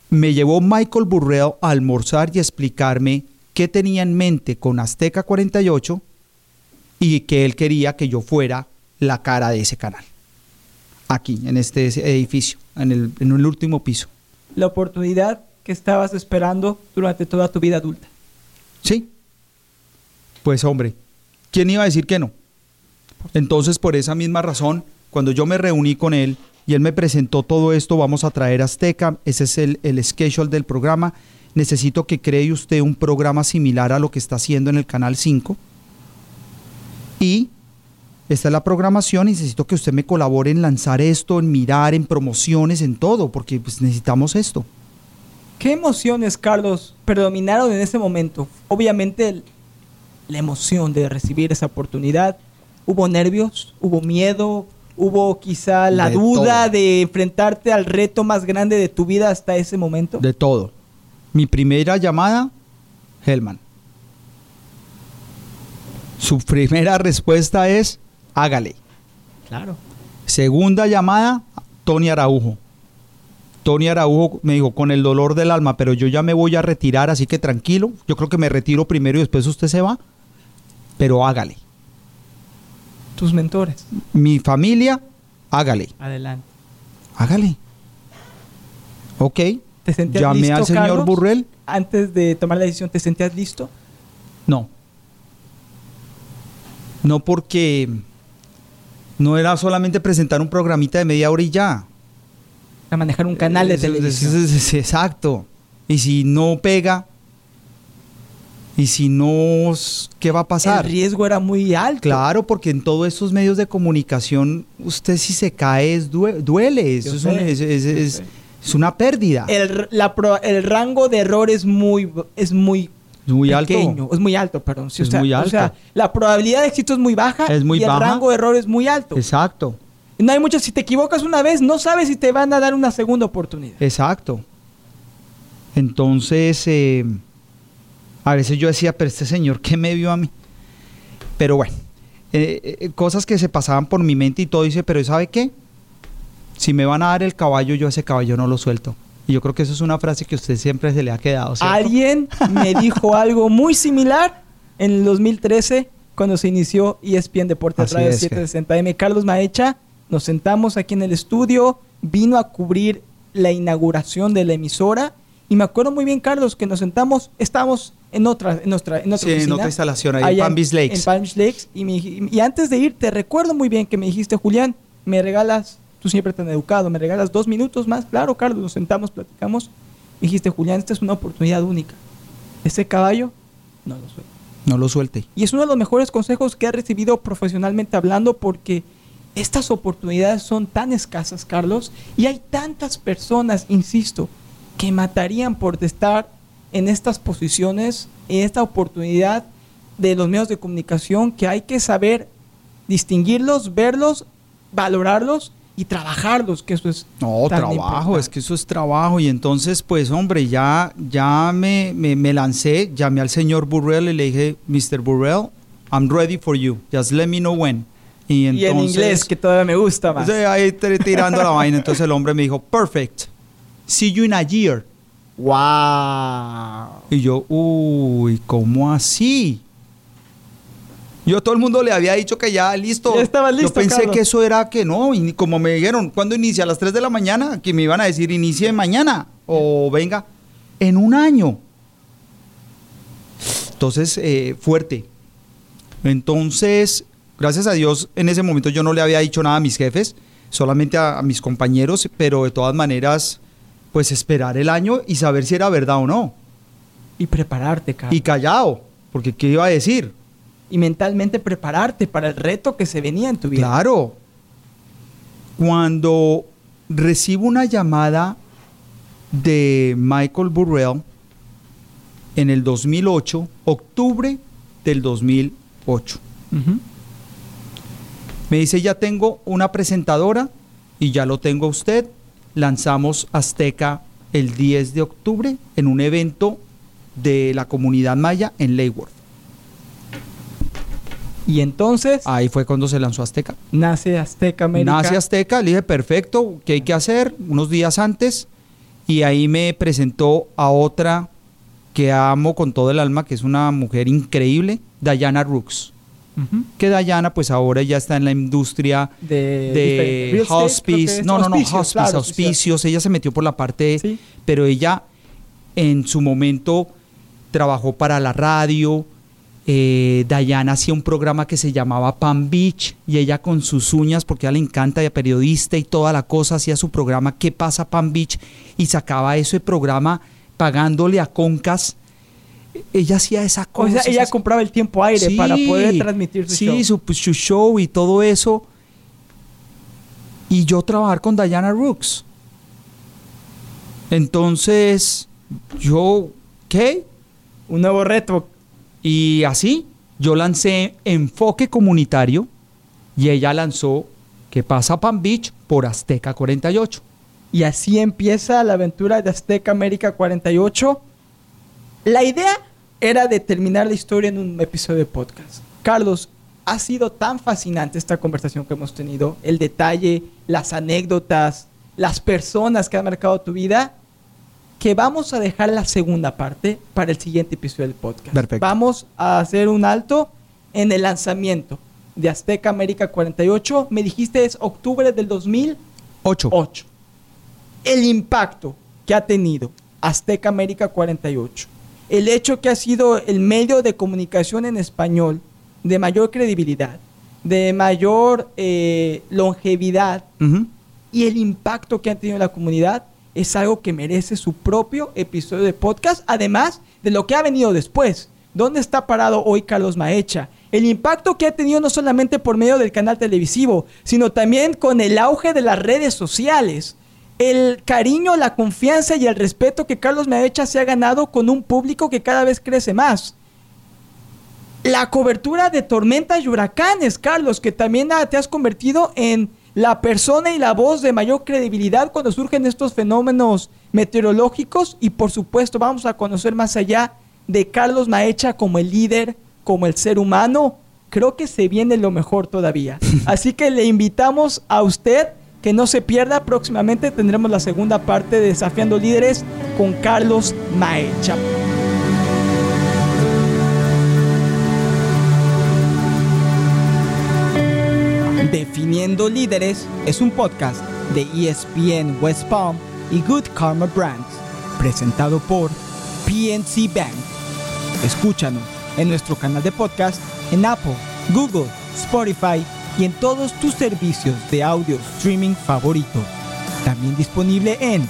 [SPEAKER 2] Me llevó Michael Burrell a almorzar y a explicarme qué tenía en mente con Azteca 48 y que él quería que yo fuera la cara de ese canal. Aquí, en este edificio, en el, en el último piso.
[SPEAKER 1] La oportunidad que estabas esperando durante toda tu vida adulta.
[SPEAKER 2] Sí. Pues hombre, ¿quién iba a decir que no? Entonces, por esa misma razón, cuando yo me reuní con él y él me presentó todo esto, vamos a traer Azteca, ese es el, el schedule del programa, necesito que cree usted un programa similar a lo que está haciendo en el Canal 5 y esta es la programación y necesito que usted me colabore en lanzar esto, en mirar, en promociones, en todo, porque pues, necesitamos esto.
[SPEAKER 1] ¿Qué emociones, Carlos, predominaron en ese momento? Obviamente la emoción de recibir esa oportunidad. ¿Hubo nervios? ¿Hubo miedo? ¿Hubo quizá la duda de enfrentarte al reto más grande de tu vida hasta ese momento?
[SPEAKER 2] De todo. Mi primera llamada, Helman. Su primera respuesta es, hágale.
[SPEAKER 1] Claro.
[SPEAKER 2] Segunda llamada, Tony Araujo. Tony Araujo me dijo, con el dolor del alma, pero yo ya me voy a retirar, así que tranquilo. Yo creo que me retiro primero y después usted se va, pero hágale.
[SPEAKER 1] Tus mentores.
[SPEAKER 2] Mi familia, hágale.
[SPEAKER 1] Adelante.
[SPEAKER 2] Hágale. Ok.
[SPEAKER 1] ¿Te sentías Llamé
[SPEAKER 2] al señor Burrell.
[SPEAKER 1] Antes de tomar la decisión, ¿te sentías listo?
[SPEAKER 2] No. No porque no era solamente presentar un programita de media hora y ya.
[SPEAKER 1] A manejar un canal de televisión.
[SPEAKER 2] exacto. Y si no pega, y si no, ¿qué va a pasar?
[SPEAKER 1] El riesgo era muy alto.
[SPEAKER 2] Claro, porque en todos estos medios de comunicación, usted si se cae es duele. Eso es, una pérdida.
[SPEAKER 1] El, el rango de error es muy, es muy
[SPEAKER 2] es muy alto.
[SPEAKER 1] Es muy alto, perdón.
[SPEAKER 2] es muy alto. O sea,
[SPEAKER 1] la probabilidad de éxito es muy baja
[SPEAKER 2] es muy
[SPEAKER 1] y el rango de error es muy alto.
[SPEAKER 2] Exacto.
[SPEAKER 1] No hay mucho, si te equivocas una vez, no sabes si te van a dar una segunda oportunidad.
[SPEAKER 2] Exacto. Entonces, eh, a veces yo decía, pero este señor, ¿qué me vio a mí? Pero bueno, eh, eh, cosas que se pasaban por mi mente y todo, dice, pero ¿sabe qué? Si me van a dar el caballo, yo ese caballo no lo suelto. Y yo creo que eso es una frase que a usted siempre se le ha quedado.
[SPEAKER 1] Alguien me dijo algo muy similar en el 2013 cuando se inició ESPN Deportes Radio 760M. Carlos Maecha, nos sentamos aquí en el estudio, vino a cubrir la inauguración de la emisora y me acuerdo muy bien, Carlos, que nos sentamos, estábamos en otra, en nuestra, en otra,
[SPEAKER 2] sí, en otra instalación, ahí en Palm Beach Lakes.
[SPEAKER 1] En Palm Beach Lakes. Y, y, antes de ir, te recuerdo muy bien que me dijiste, Julián, ¿me regalas, tú siempre tan educado, ¿me regalas dos minutos más? Claro, Carlos, nos sentamos, platicamos. Dijiste, Julián, esta es una oportunidad única. Ese caballo, no lo suelte.
[SPEAKER 2] No lo suelte.
[SPEAKER 1] Y es uno de los mejores consejos que he recibido profesionalmente hablando porque estas oportunidades son tan escasas, Carlos, y hay tantas personas, insisto, que matarían por estar en estas posiciones, en esta oportunidad de los medios de comunicación, que hay que saber distinguirlos, verlos, valorarlos y trabajarlos, que eso es
[SPEAKER 2] no trabajo, es que eso es trabajo y entonces pues hombre ya ya me, me, lancé, llamé al señor Burrell y le dije Mr. Burrell, I'm ready for you, just let me know when.
[SPEAKER 1] Y, entonces, en inglés que todavía me gusta más.
[SPEAKER 2] Ahí tirando la vaina, entonces el hombre me dijo perfect, see you in a year.
[SPEAKER 1] Wow.
[SPEAKER 2] Y yo, uy, ¿cómo así? Yo todo el mundo le había dicho que ya listo.
[SPEAKER 1] Ya estaba listo.
[SPEAKER 2] Yo pensé que eso era que no. Y como me dijeron, ¿cuándo inicia? A las 3 de la mañana. Que me iban a decir, inicie mañana. O venga, en un año. Entonces, eh, fuerte. Entonces, gracias a Dios, en ese momento yo no le había dicho nada a mis jefes, solamente a, a mis compañeros, pero de todas maneras, pues esperar el año y saber si era verdad o no.
[SPEAKER 1] Y prepararte, Carlos.
[SPEAKER 2] Y callado, porque ¿qué iba a decir?
[SPEAKER 1] Y mentalmente prepararte para el reto que se venía en tu vida.
[SPEAKER 2] Claro. Cuando recibo una llamada de Michael Burrell en el 2008, octubre del 2008. Me dice, ya tengo una presentadora y ya lo tengo usted. Lanzamos Azteca el 10 de octubre en un evento de la comunidad maya en Leyworth.
[SPEAKER 1] Y entonces...
[SPEAKER 2] Ahí fue cuando se lanzó Azteca.
[SPEAKER 1] Nace Azteca América.
[SPEAKER 2] Nace Azteca, le dije, perfecto, ¿qué hay que hacer? Unos días antes. Y ahí me presentó a otra que amo con todo el alma, que es una mujer increíble, Diana Rooks. Que Diana, pues ahora ya está en la industria de, hospice. No, no, no, hospice, auspicios. Ella se metió por la parte, pero ella en su momento trabajó para la radio, eh, Diana hacía un programa que se llamaba Pan Beach y ella con sus uñas, porque a ella le encanta, ella periodista y toda la cosa, hacía su programa ¿Qué pasa Pan Beach? y sacaba ese programa pagándole a Concas. Ella hacía esa cosa.
[SPEAKER 1] ella compraba el tiempo aire para poder transmitir su
[SPEAKER 2] show. Sí, pues, su, show y todo eso. Y yo trabajar con Diana Rooks. Entonces, yo, ¿qué?
[SPEAKER 1] Un nuevo reto
[SPEAKER 2] y así yo lancé Enfoque Comunitario y ella lanzó ¿Qué pasa Pan Beach? por Azteca 48.
[SPEAKER 1] Y así empieza la aventura de Azteca América 48. La idea era de terminar la historia en un episodio de podcast. Carlos, ha sido tan fascinante esta conversación que hemos tenido, el detalle, las anécdotas, las personas que han marcado tu vida que vamos a dejar la segunda parte para el siguiente episodio del podcast.
[SPEAKER 2] Perfecto.
[SPEAKER 1] Vamos a hacer un alto en el lanzamiento de Azteca América 48. Me dijiste es octubre del 2008. 8. El impacto que ha tenido Azteca América 48. El hecho que ha sido el medio de comunicación en español de mayor credibilidad, de mayor eh, longevidad y el impacto que ha tenido en la comunidad es algo que merece su propio episodio de podcast, además de lo que ha venido después. ¿Dónde está parado hoy Carlos Maecha? El impacto que ha tenido no solamente por medio del canal televisivo, sino también con el auge de las redes sociales. El cariño, la confianza y el respeto que Carlos Maecha se ha ganado con un público que cada vez crece más. La cobertura de tormentas y huracanes, Carlos, que también te has convertido en la persona y la voz de mayor credibilidad cuando surgen estos fenómenos meteorológicos y por supuesto vamos a conocer más allá de Carlos Maecha como el líder, como el ser humano. Creo que se viene lo mejor todavía. Así que le invitamos a usted que no se pierda. Próximamente tendremos la segunda parte de Desafiando Líderes con Carlos Maecha. Definiendo Líderes es un podcast de ESPN West Palm y Good Karma Brands, presentado por PNC Bank. Escúchanos en nuestro canal de podcast en Apple, Google, Spotify y en todos tus servicios de audio streaming favoritos. También disponible en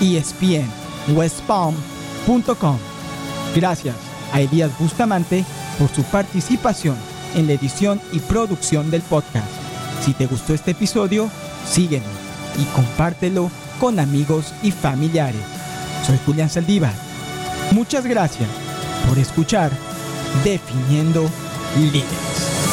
[SPEAKER 1] espnwestpalm.com. Gracias a Elías Bustamante por su participación en la edición y producción del podcast. Si te gustó este episodio, síguenos y compártelo con amigos y familiares. Soy Julián Saldívar. Muchas gracias por escuchar Definiendo Líderes.